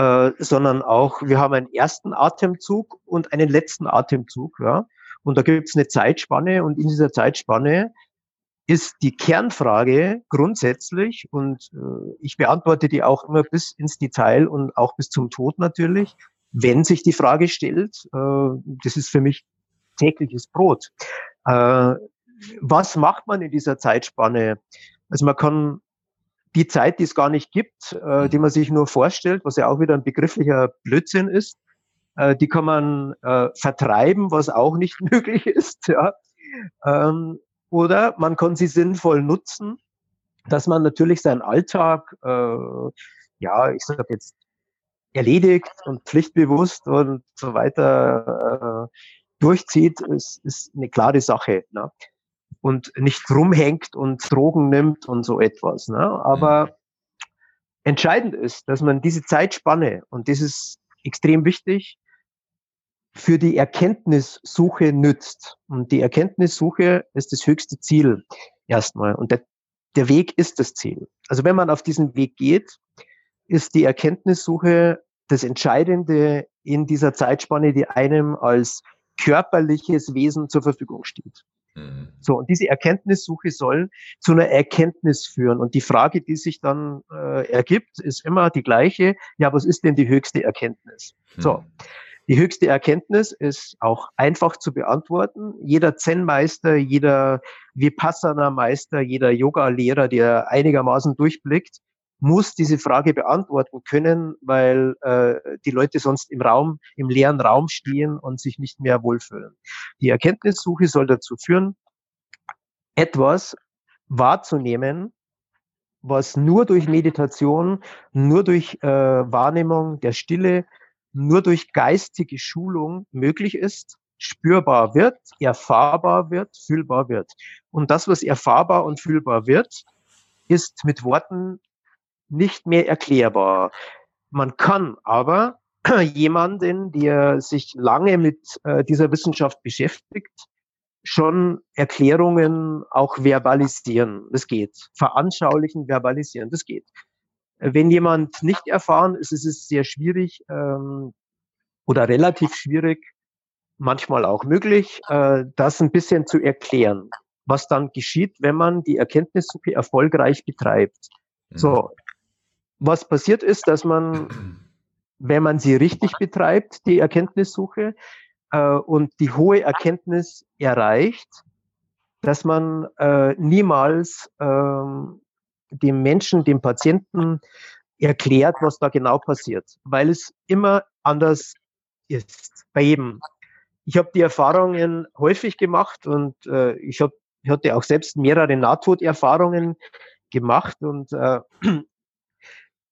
Speaker 3: äh, sondern auch, wir haben einen ersten Atemzug und einen letzten Atemzug. Ja? Und da gibt es eine Zeitspanne und in dieser Zeitspanne ist die Kernfrage grundsätzlich, und äh, ich beantworte die auch immer bis ins Detail und auch bis zum Tod natürlich, wenn sich die Frage stellt, äh, das ist für mich tägliches Brot. Äh, was macht man in dieser Zeitspanne? Also man kann die Zeit, die es gar nicht gibt, äh, die man sich nur vorstellt, was ja auch wieder ein begrifflicher Blödsinn ist, äh, die kann man äh, vertreiben, was auch nicht möglich ist. Ja. Ähm, oder man kann sie sinnvoll nutzen, dass man natürlich seinen Alltag, äh, ja, ich sage jetzt, erledigt und pflichtbewusst und so weiter äh, durchzieht, ist, ist eine klare Sache. Ne? Und nicht rumhängt und Drogen nimmt und so etwas. Ne? Aber mhm. entscheidend ist, dass man diese Zeitspanne, und das ist extrem wichtig, für die Erkenntnissuche nützt. Und die Erkenntnissuche ist das höchste Ziel erstmal. Und der, der Weg ist das Ziel. Also wenn man auf diesen Weg geht, ist die Erkenntnissuche das Entscheidende in dieser Zeitspanne, die einem als körperliches Wesen zur Verfügung steht. Mhm. So, und diese Erkenntnissuche soll zu einer Erkenntnis führen. Und die Frage, die sich dann äh, ergibt, ist immer die gleiche. Ja, was ist denn die höchste Erkenntnis? Mhm. So, die höchste Erkenntnis ist auch einfach zu beantworten. Jeder Zen-Meister, jeder Vipassana-Meister, jeder Yoga-Lehrer, der einigermaßen durchblickt, muss diese Frage beantworten können, weil äh, die Leute sonst im Raum, im leeren Raum stehen und sich nicht mehr wohlfühlen. Die Erkenntnissuche soll dazu führen, etwas wahrzunehmen, was nur durch Meditation, nur durch äh, Wahrnehmung der Stille, nur durch geistige Schulung möglich ist, spürbar wird, erfahrbar wird, fühlbar wird. Und das, was erfahrbar und fühlbar wird, ist mit Worten nicht mehr erklärbar. Man kann aber jemanden, der sich lange mit äh, dieser Wissenschaft beschäftigt, schon Erklärungen auch verbalisieren. Das geht. Veranschaulichen, verbalisieren. Das geht. Wenn jemand nicht erfahren ist, ist es sehr schwierig ähm, oder relativ schwierig, manchmal auch möglich, äh, das ein bisschen zu erklären, was dann geschieht, wenn man die Erkenntnissuche erfolgreich betreibt. So, was passiert ist, dass man, wenn man sie richtig betreibt, die Erkenntnissuche, äh, und die hohe Erkenntnis erreicht, dass man äh, niemals ähm, dem Menschen, dem Patienten erklärt, was da genau passiert, weil es immer anders ist bei jedem. Ich habe die Erfahrungen häufig gemacht und äh, ich, hab, ich hatte auch selbst mehrere Nahtoderfahrungen gemacht und äh,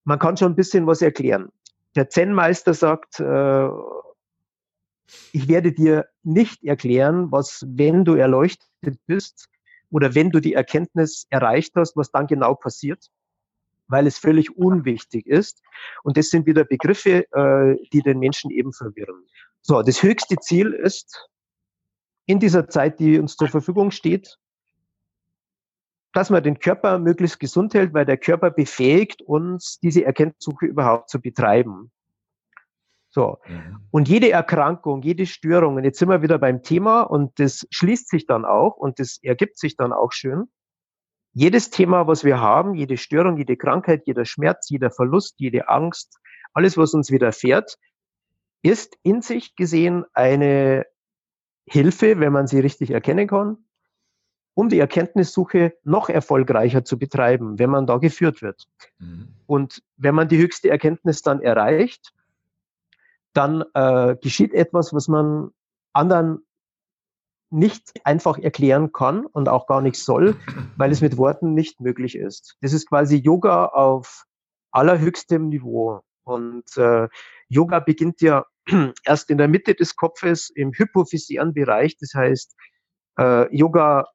Speaker 3: man kann schon ein bisschen was erklären. Der Zen-Meister sagt, äh, ich werde dir nicht erklären, was, wenn du erleuchtet bist, oder wenn du die Erkenntnis erreicht hast, was dann genau passiert, weil es völlig unwichtig ist. Und das sind wieder Begriffe, äh, die den Menschen eben verwirren. So, das höchste Ziel ist, in dieser Zeit, die uns zur Verfügung steht, dass man den Körper möglichst gesund hält, weil der Körper befähigt uns, diese Erkenntnissuche überhaupt zu betreiben. So. Mhm. Und jede Erkrankung, jede Störung, und jetzt sind wir wieder beim Thema und das schließt sich dann auch und das ergibt sich dann auch schön. Jedes Thema, was wir haben, jede Störung, jede Krankheit, jeder Schmerz, jeder Verlust, jede Angst, alles, was uns widerfährt, ist in sich gesehen eine Hilfe, wenn man sie richtig erkennen kann, um die Erkenntnissuche noch erfolgreicher zu betreiben, wenn man da geführt wird. Mhm. Und wenn man die höchste Erkenntnis dann erreicht, dann äh, geschieht etwas, was man anderen nicht einfach erklären kann und auch gar nicht soll, weil es mit Worten nicht möglich ist. Das ist quasi Yoga auf allerhöchstem Niveau. Und äh, Yoga beginnt ja erst in der Mitte des Kopfes im hypophysiaren Bereich. Das heißt, äh, Yoga,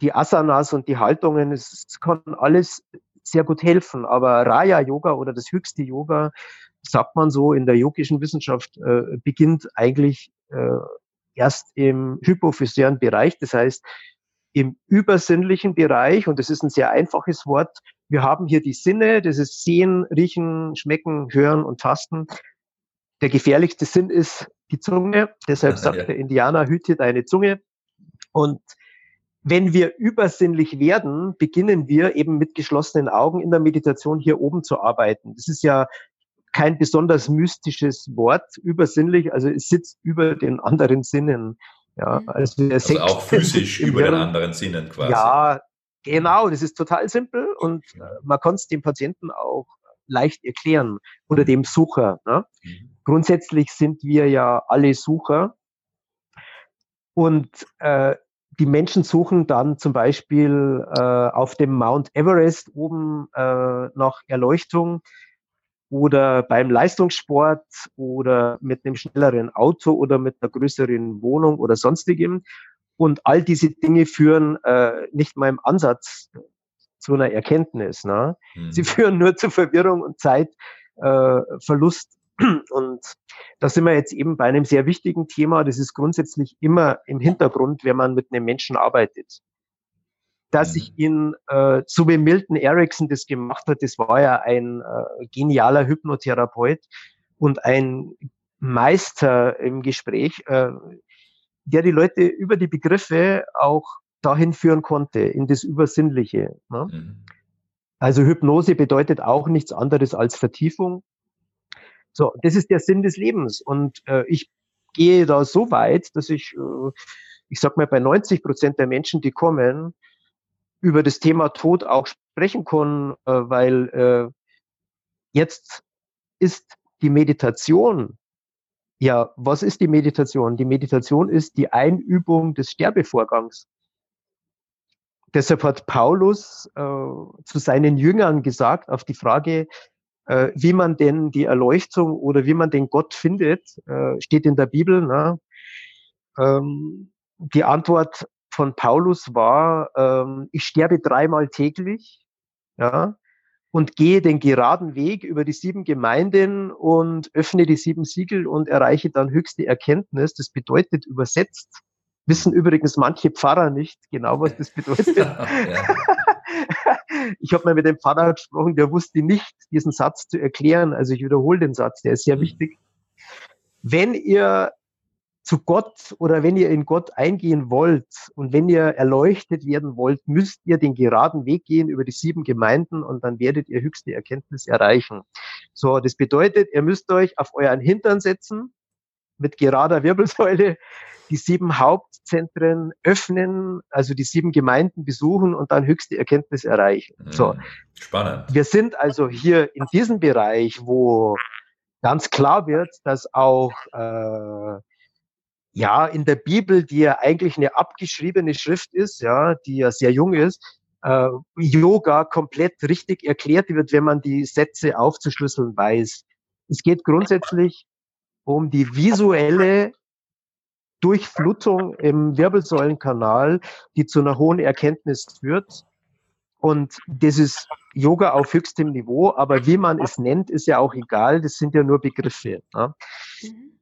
Speaker 3: die Asanas und die Haltungen, es kann alles sehr gut helfen. Aber Raya Yoga oder das höchste Yoga, sagt man so in der yogischen Wissenschaft, äh, beginnt eigentlich äh, erst im hypophysiaren Bereich. Das heißt, im übersinnlichen Bereich, und das ist ein sehr einfaches Wort, wir haben hier die Sinne, das ist Sehen, Riechen, Schmecken, Hören und Tasten. Der gefährlichste Sinn ist die Zunge. Deshalb sagt ja. der Indianer, hüte deine Zunge. Und wenn wir übersinnlich werden, beginnen wir eben mit geschlossenen Augen in der Meditation hier oben zu arbeiten. Das ist ja kein besonders mystisches Wort, übersinnlich, also es sitzt über den anderen Sinnen. Ja,
Speaker 2: also, also auch physisch über Hirn. den anderen Sinnen quasi.
Speaker 3: Ja, genau, das ist total simpel und äh, man kann es dem Patienten auch leicht erklären oder dem Sucher. Ne? Mhm. Grundsätzlich sind wir ja alle Sucher und äh, die Menschen suchen dann zum Beispiel äh, auf dem Mount Everest oben äh, nach Erleuchtung oder beim Leistungssport oder mit einem schnelleren Auto oder mit einer größeren Wohnung oder sonstigem. Und all diese Dinge führen äh, nicht mal im Ansatz zu einer Erkenntnis. Ne? Mhm. Sie führen nur zu Verwirrung und Zeitverlust. Und da sind wir jetzt eben bei einem sehr wichtigen Thema. Das ist grundsätzlich immer im Hintergrund, wenn man mit einem Menschen arbeitet dass ich mhm. ihn, äh, so wie Milton Erickson das gemacht hat, das war ja ein äh, genialer Hypnotherapeut und ein Meister im Gespräch, äh, der die Leute über die Begriffe auch dahin führen konnte, in das Übersinnliche. Ne? Mhm. Also Hypnose bedeutet auch nichts anderes als Vertiefung. So, das ist der Sinn des Lebens. Und äh, ich gehe da so weit, dass ich, äh, ich sag mal, bei 90 Prozent der Menschen, die kommen, über das Thema Tod auch sprechen können, äh, weil äh, jetzt ist die Meditation, ja, was ist die Meditation? Die Meditation ist die Einübung des Sterbevorgangs. Deshalb hat Paulus äh, zu seinen Jüngern gesagt, auf die Frage, äh, wie man denn die Erleuchtung oder wie man den Gott findet, äh, steht in der Bibel. Ne? Ähm, die Antwort von Paulus war, ähm, ich sterbe dreimal täglich, ja, und gehe den geraden Weg über die sieben Gemeinden und öffne die sieben Siegel und erreiche dann höchste Erkenntnis. Das bedeutet übersetzt, wissen übrigens manche Pfarrer nicht genau, was das bedeutet. Ich habe mal mit dem Pfarrer gesprochen, der wusste nicht, diesen Satz zu erklären. Also ich wiederhole den Satz, der ist sehr mhm. wichtig. Wenn ihr zu Gott oder wenn ihr in Gott eingehen wollt und wenn ihr erleuchtet werden wollt, müsst ihr den geraden Weg gehen über die sieben Gemeinden und dann werdet ihr höchste Erkenntnis erreichen. So, das bedeutet, ihr müsst euch auf euren Hintern setzen mit gerader Wirbelsäule, die sieben Hauptzentren öffnen, also die sieben Gemeinden besuchen und dann höchste Erkenntnis erreichen. So. Hm, spannend. Wir sind also hier in diesem Bereich, wo ganz klar wird, dass auch äh, ja, in der Bibel, die ja eigentlich eine abgeschriebene Schrift ist, ja, die ja sehr jung ist, äh, Yoga komplett richtig erklärt wird, wenn man die Sätze aufzuschlüsseln weiß. Es geht grundsätzlich um die visuelle Durchflutung im Wirbelsäulenkanal, die zu einer hohen Erkenntnis führt. Und das ist Yoga auf höchstem Niveau, aber wie man es nennt, ist ja auch egal, das sind ja nur Begriffe. Ne? Mhm.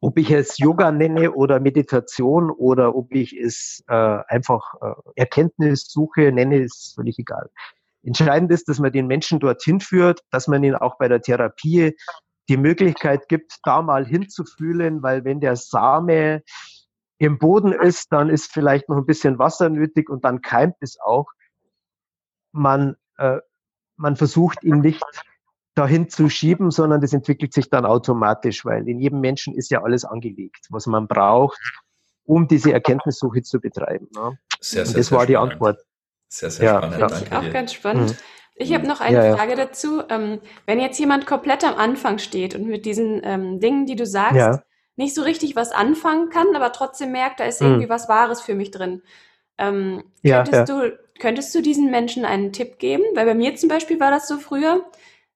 Speaker 3: Ob ich es Yoga nenne oder Meditation oder ob ich es äh, einfach äh, Erkenntnissuche nenne, ist völlig egal. Entscheidend ist, dass man den Menschen dorthin führt, dass man ihn auch bei der Therapie die Möglichkeit gibt, da mal hinzufühlen, weil wenn der Same im Boden ist, dann ist vielleicht noch ein bisschen Wasser nötig und dann keimt es auch. Man, äh, man versucht ihn nicht dahin zu schieben, sondern das entwickelt sich dann automatisch, weil in jedem Menschen ist ja alles angelegt, was man braucht, um diese Erkenntnissuche zu betreiben. Ne? Sehr, sehr, das sehr war die Antwort.
Speaker 1: Sehr, sehr ja, spannend. Finde ich auch dir. ganz spannend. Mhm. Ich habe noch eine ja, Frage ja. dazu. Ähm, wenn jetzt jemand komplett am Anfang steht und mit diesen ähm, Dingen, die du sagst, ja. nicht so richtig was anfangen kann, aber trotzdem merkt, da ist mhm. irgendwie was Wahres für mich drin. Ähm, könntest, Du, könntest du diesen Menschen einen Tipp geben? Weil bei mir zum Beispiel war das so früher.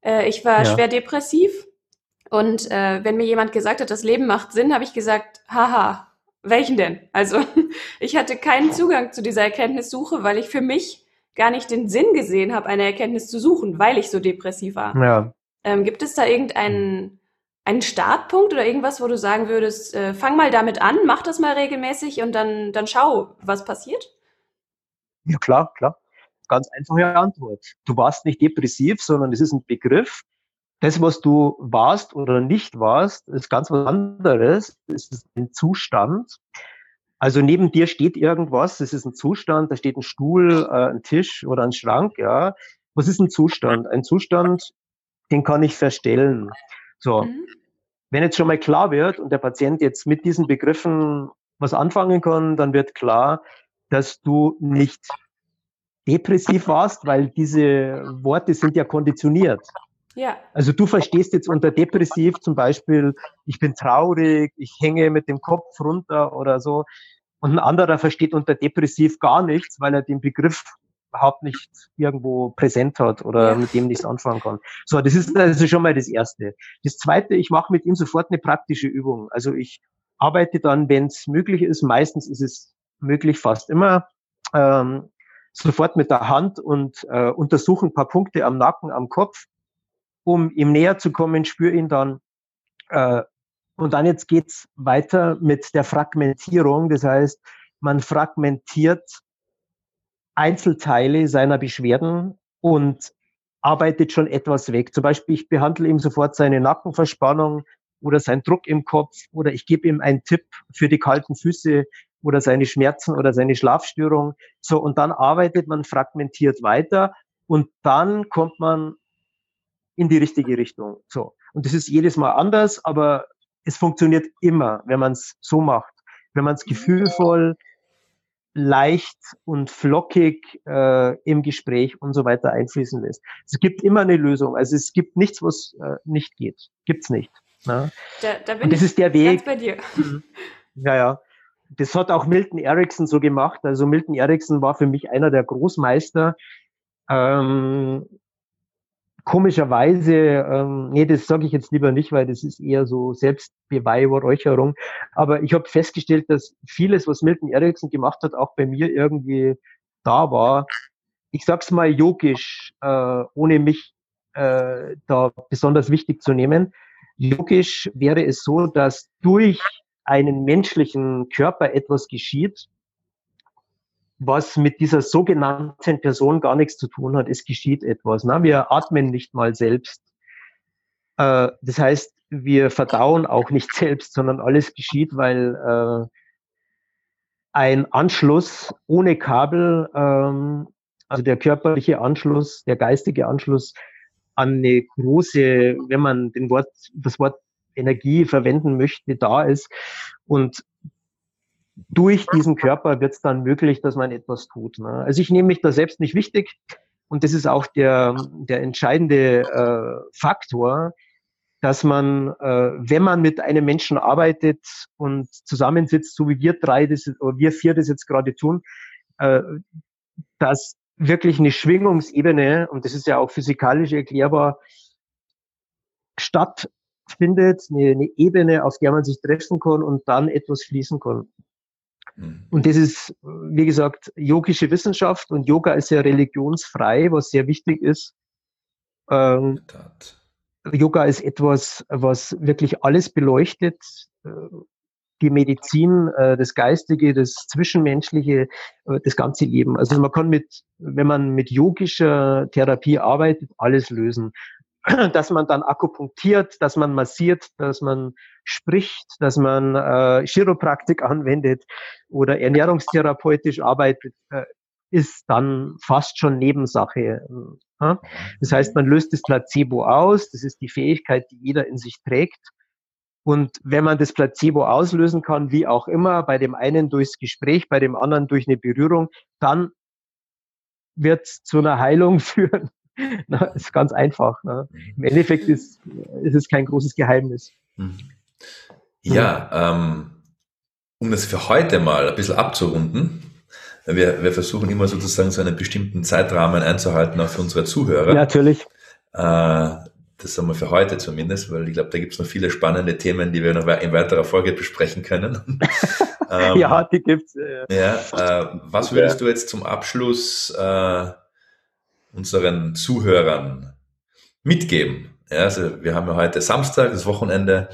Speaker 1: Äh, ich war schwer depressiv Und äh, wenn mir jemand gesagt hat, das Leben macht Sinn, habe ich gesagt, haha, welchen denn? Also ich hatte keinen Zugang zu dieser Erkenntnissuche, weil ich für mich gar nicht den Sinn gesehen habe, eine Erkenntnis zu suchen, weil ich so depressiv war. Ja. Ähm, gibt es da irgendeinen einen Startpunkt oder irgendwas, wo du sagen würdest, äh, fang mal damit an, mach das mal regelmäßig und dann, dann schau, was passiert?
Speaker 3: Ja, klar, klar. Ganz einfache Antwort. Du warst nicht depressiv, sondern es ist ein Begriff. Das, was du warst oder nicht warst, ist ganz was anderes. Es ist ein Zustand. Also neben dir steht irgendwas, es ist ein Zustand, da steht ein Stuhl, äh, ein Tisch oder ein Schrank, ja. Was ist ein Zustand? Ein Zustand, den kann ich verstellen. So. Mhm. Wenn jetzt schon mal klar wird und der Patient jetzt mit diesen Begriffen was anfangen kann, dann wird klar, dass du nicht depressiv warst, weil diese Worte sind ja konditioniert. Ja. Also du verstehst jetzt unter depressiv zum Beispiel, ich bin traurig, ich hänge mit dem Kopf runter oder so. Und ein anderer versteht unter depressiv gar nichts, weil er den Begriff überhaupt nicht irgendwo präsent hat oder ja. mit dem nichts anfangen kann. So, das ist also schon mal das Erste. Das Zweite, ich mache mit ihm sofort eine praktische Übung. Also ich arbeite dann, wenn es möglich ist, meistens ist es möglich, fast immer, ähm, sofort mit der Hand und äh, untersuche ein paar Punkte am Nacken, am Kopf, um ihm näher zu kommen, spüre ihn dann. Äh, und dann jetzt geht's weiter mit der Fragmentierung. Das heißt, man fragmentiert Einzelteile seiner Beschwerden und arbeitet schon etwas weg. Zum Beispiel, ich behandle ihm sofort seine Nackenverspannung oder seinen Druck im Kopf oder ich gebe ihm einen Tipp für die kalten Füße oder seine Schmerzen oder seine Schlafstörung. So, und dann arbeitet man fragmentiert weiter und dann kommt man in die richtige Richtung. So. Und das ist jedes Mal anders, aber es funktioniert immer, wenn man es so macht. Wenn man es gefühlvoll, leicht und flockig äh, im Gespräch und so weiter einfließen lässt. Es gibt immer eine Lösung. Also es gibt nichts, was äh, nicht geht. Gibt's nicht. Ne? Da, da bin und das ich ist der Weg. bei dir. Mhm. Ja, ja. Das hat auch Milton Erickson so gemacht. Also Milton Erickson war für mich einer der Großmeister. Ähm, komischerweise, ähm, nee, das sage ich jetzt lieber nicht, weil das ist eher so Selbstbeweihräucherung. Aber ich habe festgestellt, dass vieles, was Milton Erickson gemacht hat, auch bei mir irgendwie da war. Ich sag's mal yogisch, äh, ohne mich äh, da besonders wichtig zu nehmen. Yogisch wäre es so, dass durch einen menschlichen Körper etwas geschieht, was mit dieser sogenannten Person gar nichts zu tun hat. Es geschieht etwas. Na, wir atmen nicht mal selbst. Äh, das heißt, wir verdauen auch nicht selbst, sondern alles geschieht, weil äh, ein Anschluss ohne Kabel, ähm, also der körperliche Anschluss, der geistige Anschluss an eine große, wenn man den Wort, das Wort Energie verwenden möchte, da ist. Und durch diesen Körper wird es dann möglich, dass man etwas tut. Ne? Also ich nehme mich da selbst nicht wichtig und das ist auch der, der entscheidende äh, Faktor, dass man, äh, wenn man mit einem Menschen arbeitet und zusammensitzt, so wie wir drei das, oder wir vier das jetzt gerade tun, äh, dass wirklich eine Schwingungsebene, und das ist ja auch physikalisch erklärbar, stattfindet, eine, eine Ebene, auf der man sich treffen kann und dann etwas fließen kann. Mhm. Und das ist, wie gesagt, yogische Wissenschaft und Yoga ist ja religionsfrei, was sehr wichtig ist. Ähm, Yoga ist etwas, was wirklich alles beleuchtet. Die Medizin, äh, das Geistige, das Zwischenmenschliche, äh, das ganze Leben. Also man kann mit, wenn man mit yogischer Therapie arbeitet, alles lösen. Dass man dann akupunktiert, dass man massiert, dass man spricht, dass man äh, Chiropraktik anwendet oder ernährungstherapeutisch arbeitet, äh, ist dann fast schon Nebensache. Äh, das heißt, man löst das Placebo aus, das ist die Fähigkeit, die jeder in sich trägt. Und wenn man das Placebo auslösen kann, wie auch immer, bei dem einen durchs Gespräch, bei dem anderen durch eine Berührung, dann wird es zu einer Heilung führen. Na, ist ganz einfach. Ne? Im Endeffekt ist, ist es kein großes Geheimnis. Mhm.
Speaker 2: Ja, ähm, um das für heute mal ein bisschen abzurunden, wir, wir versuchen immer sozusagen so einen bestimmten Zeitrahmen einzuhalten, auch für unsere Zuhörer.
Speaker 3: Natürlich.
Speaker 2: Äh, das sagen wir für heute zumindest, weil ich glaube, da gibt es noch viele spannende Themen, die wir noch in weiterer Folge besprechen können.
Speaker 3: ähm, ja, die gibt's.
Speaker 2: Äh. Ja, äh, was würdest du jetzt zum Abschluss äh, unseren Zuhörern mitgeben? Ja, also wir haben ja heute Samstag, das Wochenende.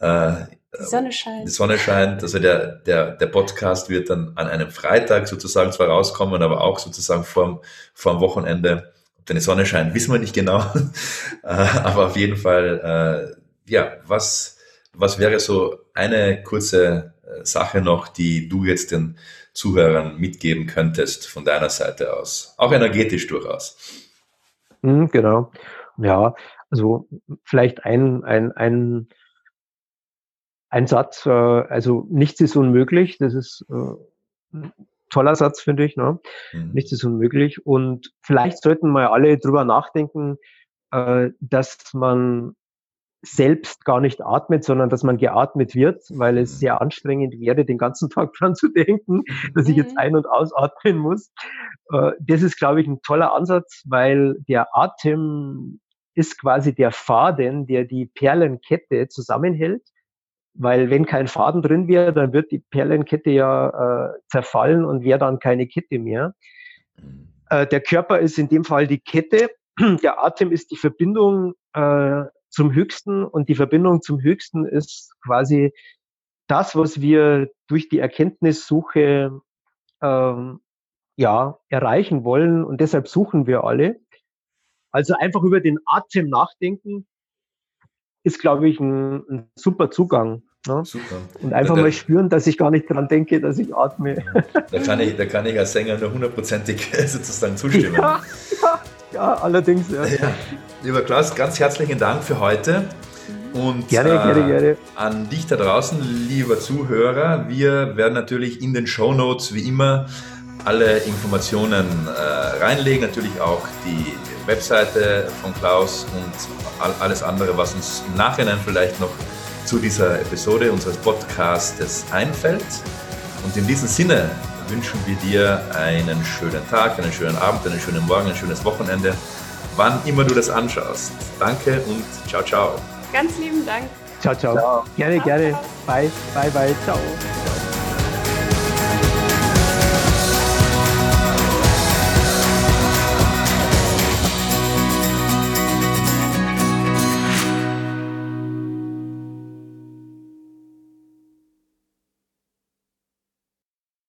Speaker 1: Äh, die Sonne scheint.
Speaker 2: Die Sonne scheint. Also der, der, der Podcast wird dann an einem Freitag sozusagen zwar rauskommen, aber auch sozusagen vor, vor dem Wochenende ob deine Sonne scheint, wissen wir nicht genau. Äh, aber auf jeden Fall, äh, ja, was, was wäre so eine kurze äh, Sache noch, die du jetzt den Zuhörern mitgeben könntest von deiner Seite aus? Auch energetisch durchaus.
Speaker 3: Mhm, genau. Ja, also vielleicht ein, ein, ein, ein Satz, also nichts ist unmöglich, das ist toller Satz, finde ich. Ne? Mhm. Nichts ist unmöglich. Und vielleicht sollten mal alle drüber nachdenken, äh, dass man selbst gar nicht atmet, sondern dass man geatmet wird, weil es mhm. sehr anstrengend wäre, den ganzen Tag dran zu denken, dass ich jetzt mhm. ein- und ausatmen muss. Äh, das ist, glaube ich, ein toller Ansatz, weil der Atem ist quasi der Faden, der die Perlenkette zusammenhält weil wenn kein Faden drin wäre, dann wird die Perlenkette ja äh, zerfallen und wäre dann keine Kette mehr. Mhm. Äh, der Körper ist in dem Fall die Kette, der Atem ist die Verbindung äh, zum Höchsten und die Verbindung zum Höchsten ist quasi das, was wir durch die Erkenntnissuche ähm, ja erreichen wollen und deshalb suchen wir alle. Also einfach über den Atem nachdenken ist, glaube ich, ein, ein super Zugang. Ne? Super. Und einfach da, mal spüren, dass ich gar nicht dran denke, dass ich atme.
Speaker 2: Da kann ich, da kann ich als Sänger nur hundertprozentig sozusagen zustimmen. Ja,
Speaker 3: ja, ja allerdings. Ja. ja.
Speaker 2: Lieber Klaus, ganz herzlichen Dank für heute. Und
Speaker 3: gerne, äh, gerne, gerne.
Speaker 2: an dich da draußen, lieber Zuhörer, wir werden natürlich in den Show Notes wie immer alle Informationen äh, reinlegen, natürlich auch die Webseite von Klaus und alles andere, was uns im Nachhinein vielleicht noch zu dieser Episode unseres Podcasts einfällt. Und in diesem Sinne wünschen wir dir einen schönen Tag, einen schönen Abend, einen schönen Morgen, ein schönes Wochenende, wann immer du das anschaust. Danke und ciao, ciao.
Speaker 1: Ganz lieben Dank.
Speaker 3: Ciao, ciao. ciao. Gerne, ciao. gerne. Bye, bye, bye. Ciao.